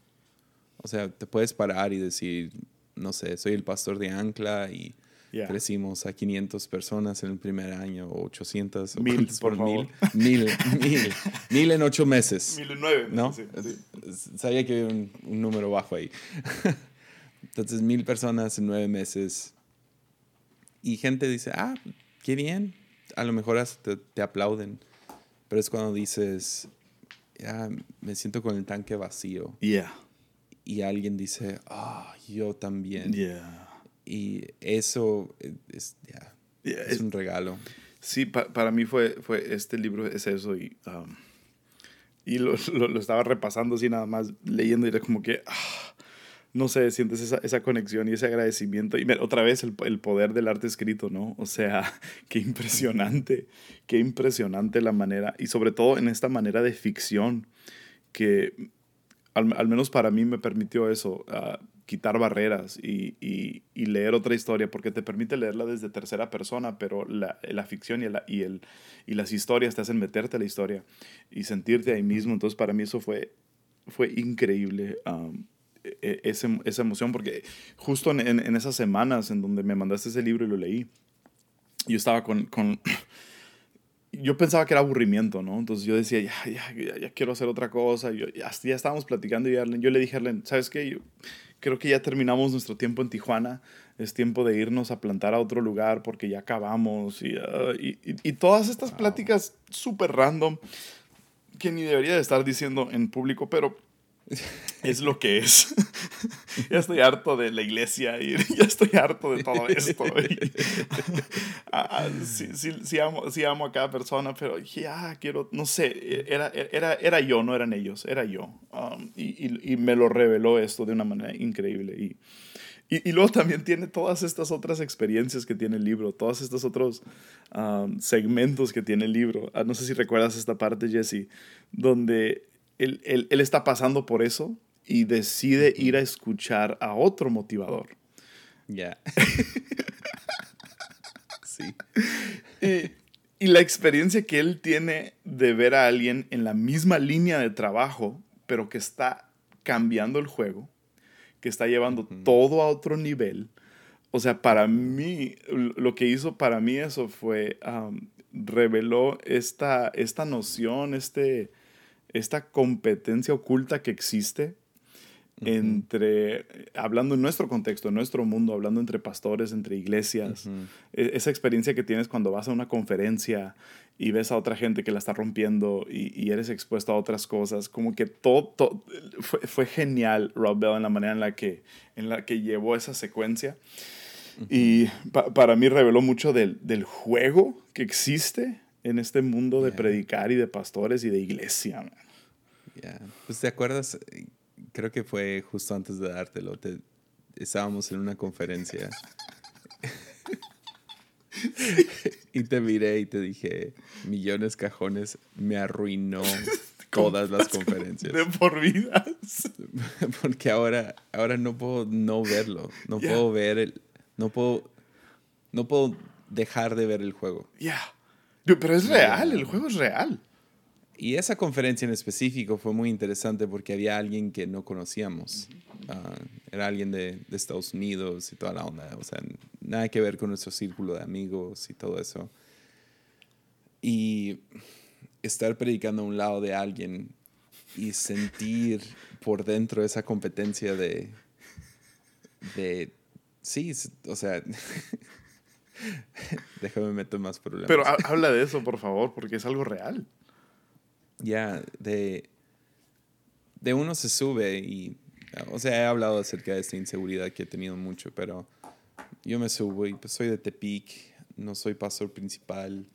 O sea, te puedes parar y decir, no sé, soy el pastor de Ancla y Crecimos a 500 personas en el primer año, 800, mil, por mil, mil, mil, mil en ocho meses. Mil en nueve. ¿No? Sabía que había un, número bajo ahí. (laughs) Entonces, mil personas en nueve meses. Y gente dice, ah, qué bien. A lo mejor hasta te, aplauden. Pero es cuando dices, ya, me siento con el tanque vacío. Yeah. Y alguien dice, ah, yo también. Yeah y eso es, es un regalo. Sí, para mí fue, fue, este libro es eso y, um, y lo, lo, estaba repasando así nada más, leyendo y era como que, ah, no sé, sientes esa, esa, conexión y ese agradecimiento. Y otra vez el, el, poder del arte escrito, ¿no? O sea, (laughs) qué impresionante, qué impresionante la manera, y sobre todo en esta manera de ficción, que al, al menos para mí me permitió eso. Uh, quitar barreras y, y, y, leer otra historia, porque te permite leerla desde tercera persona, pero la, la ficción y, la, y, el, y las historias te hacen meterte a la historia y sentirte ahí mismo. Entonces, para mí eso fue, fue increíble, ese, esa emoción, porque justo en, en, esas semanas en donde me mandaste ese libro y lo leí, yo estaba con... con yo pensaba que era aburrimiento, ¿no? Entonces yo decía, ya, ya, ya, quiero hacer otra cosa. Yo, ya, ya estábamos platicando y yo le dije a Arlen, ¿sabes qué? Yo, creo que ya terminamos nuestro tiempo en Tijuana. Es tiempo de irnos a plantar a otro lugar porque ya acabamos. Y, ah, y, y, todas estas pláticas súper random que ni debería de estar diciendo en público, pero (laughs) es lo que es. (laughs) ya estoy harto de la iglesia y (laughs) ya estoy harto de todo esto. Ah, ah, sí, sí, sí, amo, sí, amo, a cada persona, pero ya quiero, no sé, era, era, era yo, no eran ellos, era yo. Um, y, y, me lo reveló esto de una manera increíble. Y, y, y, luego también tiene todas estas otras experiencias que tiene el libro, todos estos otros um, segmentos que tiene el libro. Ah, no sé si recuerdas esta parte, Jesse, donde él, él, él está pasando por eso y decide ir a escuchar a otro motivador. Ya. (laughs) sí. Y, y, la experiencia que él tiene de ver a alguien en la misma línea de trabajo, pero que está cambiando el juego, que está llevando todo a otro nivel. O sea, para mí, lo que hizo para mí eso fue, reveló esta, esta noción, este, esta competencia oculta que existe entre, hablando en nuestro contexto, en nuestro mundo, hablando entre pastores, entre iglesias, e, esa experiencia que tienes cuando vas a una conferencia y ves a otra gente que la está rompiendo y, eres expuesto a otras cosas, como que todo, fue, fue, genial Rob Bell en la manera en la que, en la que llevó esa secuencia. Y para mí reveló mucho del, del juego que existe en este mundo de predicar y de pastores y de iglesia. Man. Ya. Pues te acuerdas, creo que fue justo antes de dártelo, te, estábamos en una conferencia y te miré y te dije, millones cajones me arruinó (laughs) todas las conferencias. De por vidas. (laughs) Porque ahora, ahora no puedo no verlo. No puedo ver el. No puedo. No puedo dejar de ver el juego. Ya. Pero es real, el juego es real. Y esa conferencia en específico fue muy interesante porque había alguien que no conocíamos. Ah, era alguien de, de, Estados Unidos y toda la onda. O sea, nada que ver con nuestro círculo de amigos y todo eso. Y estar predicando a un lado de alguien y sentir por dentro esa competencia de, de sí, o sea, (laughs) (laughs) déjame meter más problemas. Pero habla de eso, por favor, porque es algo real. Ya, de, de uno se sube y, o sea, he hablado acerca de esta inseguridad que he tenido mucho, pero yo me subo y pues soy de Tepic, no soy pastor principal.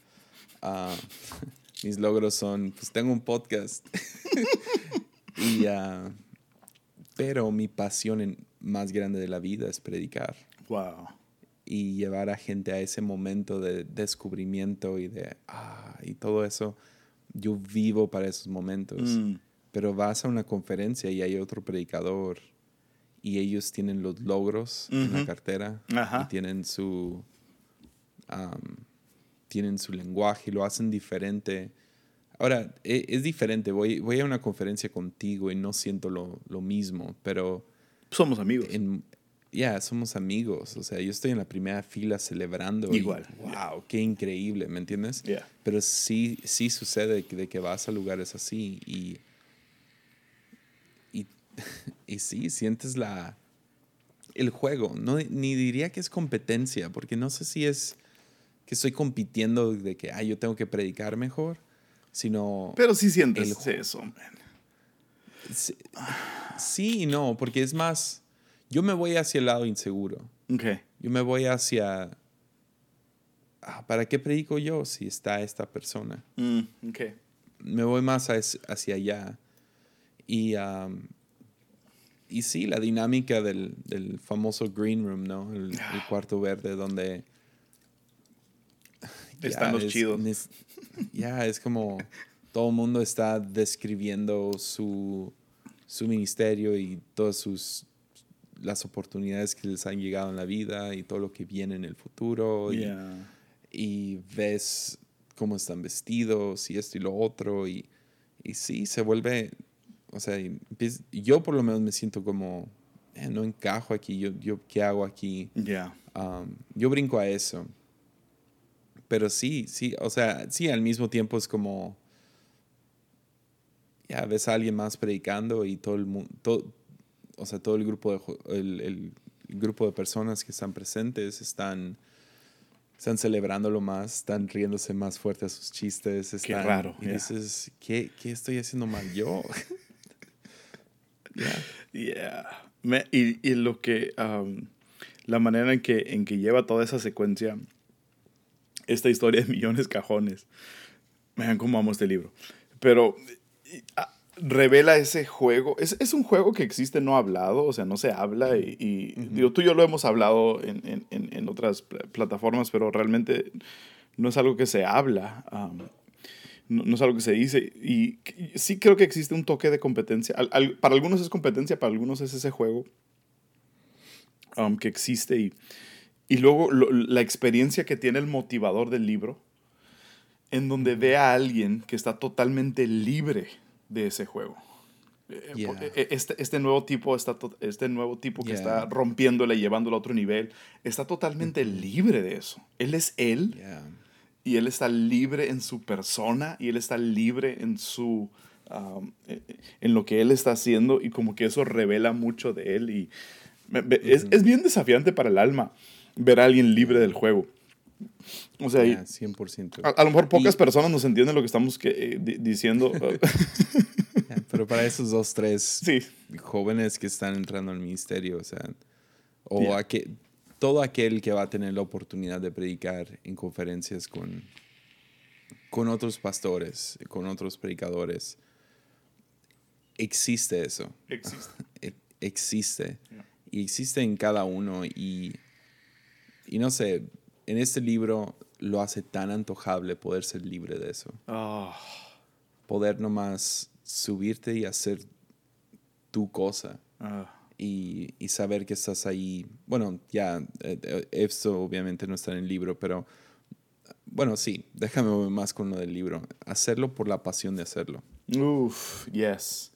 Uh, (laughs) mis logros son, pues tengo un podcast. (laughs) y, uh, pero mi pasión más grande de la vida es predicar. Wow. Y llevar a gente a ese momento de descubrimiento y de, ah, y todo eso. Yo vivo para esos momentos. Mm. Pero vas a una conferencia y hay otro predicador y ellos tienen los logros en la cartera y tienen su tienen su lenguaje, lo hacen diferente. Ahora, e, es, diferente, voy, voy a una conferencia contigo y no siento lo, lo mismo, pero... Somos amigos. Ya, somos amigos. O sea, yo estoy en la primera fila celebrando. Igual. wow, qué increíble, ¿me entiendes? Pero sí, sí sucede de que vas a lugares así y, y, (laughs) y sí, sientes la, el juego. No, ni diría que es competencia, porque no sé si es que estoy compitiendo de que, ah, yo tengo que predicar mejor, sino... Pero sí sientes eso, man. Sí, y no, porque es más, yo me voy hacia el lado inseguro. Okay. Yo me voy hacia, ah, ¿para qué predico yo si está esta persona? Mm, okay. Me voy más hacia allá. Y, y sí, la dinámica del, del, famoso green room, ¿no? El, el cuarto verde donde están los chidos. Ya, es como todo el mundo está describiendo su, su ministerio y todas sus las oportunidades que les han llegado en la vida y todo lo que viene en el futuro. Y, y, ves cómo están vestidos y esto y lo otro. Y, y sí, se vuelve, o sea, yo por lo menos me siento como, eh, no encajo aquí, yo, yo ¿qué hago aquí? Um, yo brinco a eso. Pero sí, sí, o sea, sí, al mismo tiempo es como, ya ves a alguien más predicando y todo el mundo, o sea, todo el grupo de, el, el, grupo de personas que están presentes están, están celebrándolo más, están riéndose más fuerte a sus chistes. Están, Qué raro. Y dices, ¿qué, ¿qué, estoy haciendo mal yo? (laughs) yeah. yeah. y, y, lo que, um, la manera en que, en que lleva toda esa secuencia esta historia de millones cajones. Vean cómo amo este libro. Pero ah, revela ese juego. Es, es, un juego que existe no hablado, o sea, no se habla. Y, tú y yo lo hemos hablado en, en, en, otras plataformas, pero realmente no es algo que se habla. no, es algo que se dice. Y sí creo que existe un toque de competencia. para algunos es competencia, para algunos es ese juego que existe. Y y luego la experiencia que tiene el motivador del libro, en donde ve a alguien que está totalmente libre de ese juego. Eh, eh, eh, este, este, nuevo tipo, está este nuevo tipo que está rompiéndole y llevándolo a otro nivel, está totalmente libre de eso. Él es él y él está libre en su persona y él está libre en su... Um, en lo que él está haciendo y como que eso revela mucho de él y es, es bien desafiante para el alma ver a alguien libre del juego. O sea, 100%. A, lo mejor pocas personas nos entienden lo que estamos que, eh, diciendo. (laughs) Pero para esos dos, tres jóvenes que están entrando al ministerio, o sea, o a que, todo aquel que va a tener la oportunidad de predicar en conferencias con, con otros pastores, con otros predicadores. Existe eso. Existe. (laughs) E- existe. Y existe en cada uno. Y, y no sé, en este libro lo hace tan antojable poder ser libre de eso. Ah, Poder nomás subirte y hacer tu cosa. ah, y, y saber que estás ahí. Bueno, ya, eh, eh, esto obviamente no está en el libro, pero bueno, sí, déjame más con lo del libro. Hacerlo por la pasión de hacerlo, Uf, yes.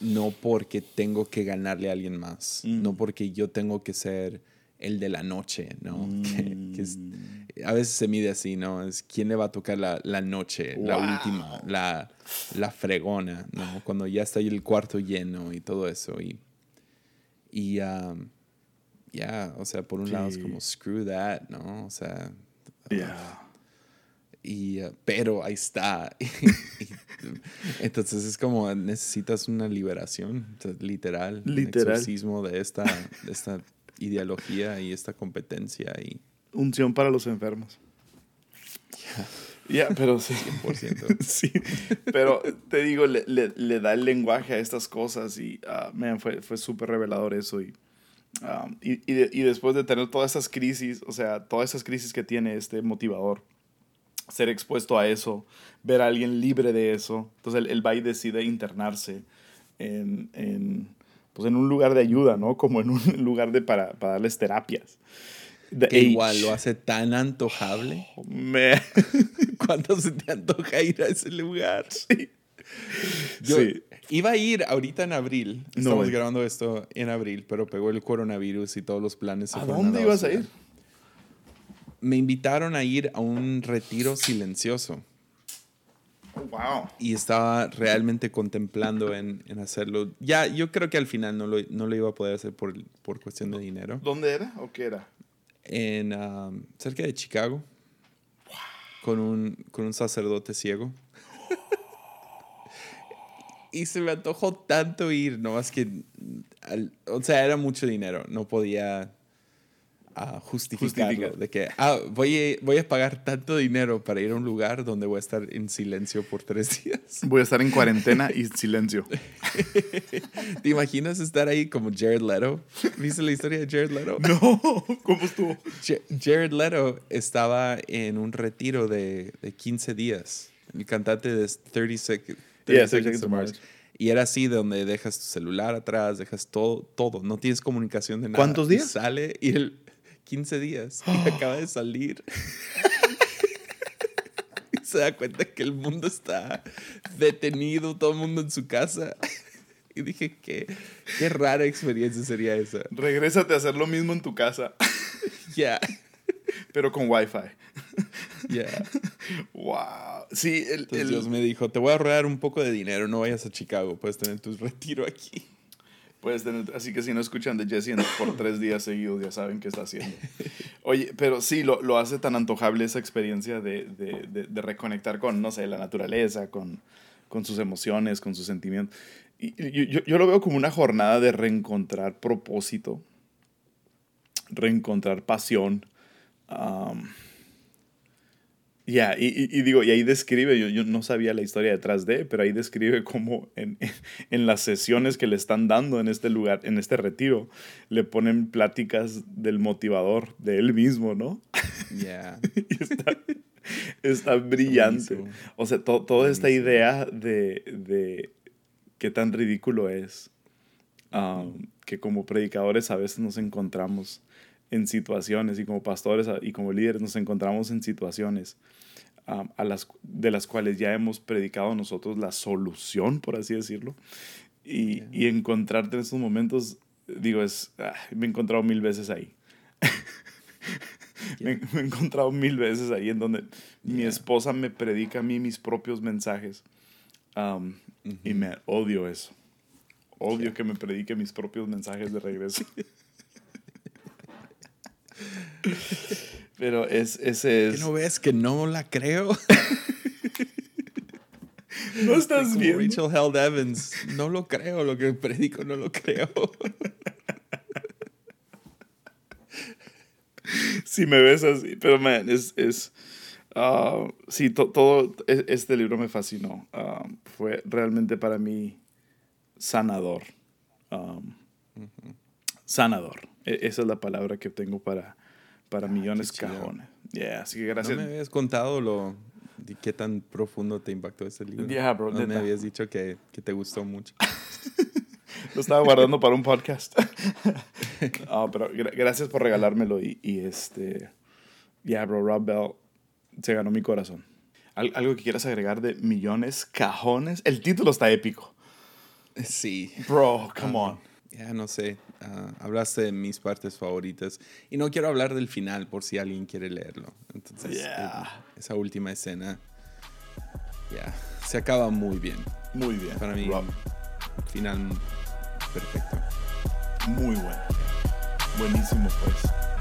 no porque tengo que ganarle a alguien más, Mm. no porque yo tengo que ser el de la noche, ¿no? (laughs) Que- que es- a veces se mide así, ¿no? Es quién le va a tocar la, la noche, la última, la, la fregona, ¿no? Cuando ya está ahí el cuarto lleno y todo eso. Y, y um, ya, o sea, por un lado es como screw that, ¿no? O sea, Yeah. y, uh, pero ahí está. (laughs) Entonces es como necesitas una liberación, literal, Literal. un exorcismo de esta, de esta ideología y esta competencia y Unción para los enfermos. Ya, pero sí. 100%. (laughs) sí. Pero te digo, le, le- le da el lenguaje a estas cosas y, man, fue, fue súper revelador eso. Y, ah, y, y de- y después de tener todas esas crisis, o sea, todas esas crisis que tiene este motivador, ser expuesto a eso, ver a alguien libre de eso, entonces él, él va y decide internarse en, en, pues en un lugar de ayuda, ¿no? (laughs) Como en un lugar de para, para darles terapias. The que igual lo hace tan antojable. Me- (laughs) ¿Cuánto se te antoja ir a ese lugar? (laughs) Sí. Yo Sí. iba a ir ahorita en abril. No Estamos way. grabando esto en abril, pero pegó el coronavirus y todos los planes se ¿A fueron dónde ibas a ir? Me invitaron a ir a un retiro silencioso Wow. y estaba realmente contemplando en, en hacerlo. Ya, yo creo que al final no lo, no lo iba a poder hacer por, por cuestión de dinero. ¿Dónde era o qué era? En, um, cerca de Chicago, con un, con un sacerdote ciego. (laughs) y se me antojó tanto ir, no más que, al- o sea, era mucho dinero, no podía ah, justificarlo. Justificar. De que, ah, voy a, voy a pagar tanto dinero para ir a un lugar donde voy a estar en silencio por tres días. Voy a estar en cuarentena y (laughs) silencio. ¿Te imaginas estar ahí como Jared Leto? ¿Viste la historia de Jared Leto? No, ¿cómo estuvo? Ja- Jared Leto estaba en un retiro de, de 15 días. El cantante de 30, Sec 30 Yeah, 30 Seconds to Mars. Y era así, donde dejas tu celular atrás, dejas todo, todo. No tienes comunicación de nada. ¿Cuántos Y días? sale y el 15 días. Y (gasps) acaba de salir. (laughs) y se da cuenta que el mundo está detenido, todo el mundo en su casa. Y dije, qué, qué rara experiencia sería esa. Regrésate a hacer lo mismo en tu casa, (laughs) Ya, pero con Wi-Fi. ya. (laughs) Wow. Sí, el, Entonces el- Dios me dijo, te voy a ahorrar un poco de dinero, no vayas a Chicago, puedes tener tu retiro aquí. Puedes tener- así que si no escuchan de Jesse por (coughs) tres días seguidos, ya saben qué está haciendo. Oye, pero sí, lo, lo hace tan antojable esa experiencia de, de- de- de reconectar con, no sé, la naturaleza, con, con sus emociones, con sus sentimientos. Y, y yo, yo lo veo como una jornada de reencontrar propósito, reencontrar pasión. am, ya, y, y- y digo, y ahí describe, yo, yo no sabía la historia detrás de, pero ahí describe cómo en, (laughs) en las sesiones que le están dando en este lugar, en este retiro, le ponen pláticas del motivador, de él mismo, ¿no? Ya. (laughs) Y está, está brillante. buenísimo. O sea, to- toda esta idea de, de qué tan ridículo es, um, que como predicadores a veces nos encontramos en situaciones y como pastores y como líderes nos encontramos en situaciones um, a las, de las cuales ya hemos predicado nosotros la solución, por así decirlo. Y, Yeah. y encontrarte en estos momentos, digo, es, ah, me he encontrado mil veces ahí. (laughs) me, me he encontrado mil veces ahí en donde mi Yeah. esposa me predica a mí mis propios mensajes. um, Y Ujú. me odio eso. Odio que me predique mis propios mensajes de regreso. (laughs) Pero es, ese ¿Qué es... no ves que no la creo? No estás Como viendo. Rachel Held Evans, no lo creo, lo que predico no lo creo. si me ves así. Pero, man, es, es, Ah, sí, todo e, este libro me fascinó. Ah, fue realmente para mí sanador. Um, sanador. E, esa es la palabra que tengo para, para ah, millones de cajones. Yeah, así que gracias. ¿No me habías contado lo, de qué tan profundo te impactó ese libro? Yeah, bro. No me habías dicho que, que te gustó mucho. (laughs) Lo estaba guardando para un podcast. (laughs) pero gracias por regalármelo y, y este... Yeah, bro, Rob Bell se ganó mi corazón. ¿Algo que quieras agregar de millones cajones? El título está épico. Sí. Bro, come on. Ya no sé. Ah, hablaste de mis partes favoritas. Y no quiero hablar del final por si alguien quiere leerlo. Entonces, eh, esa última escena. Ya. se acaba muy bien. Muy bien. Para mí, final perfecto. Muy bueno. Buenísimo, pues.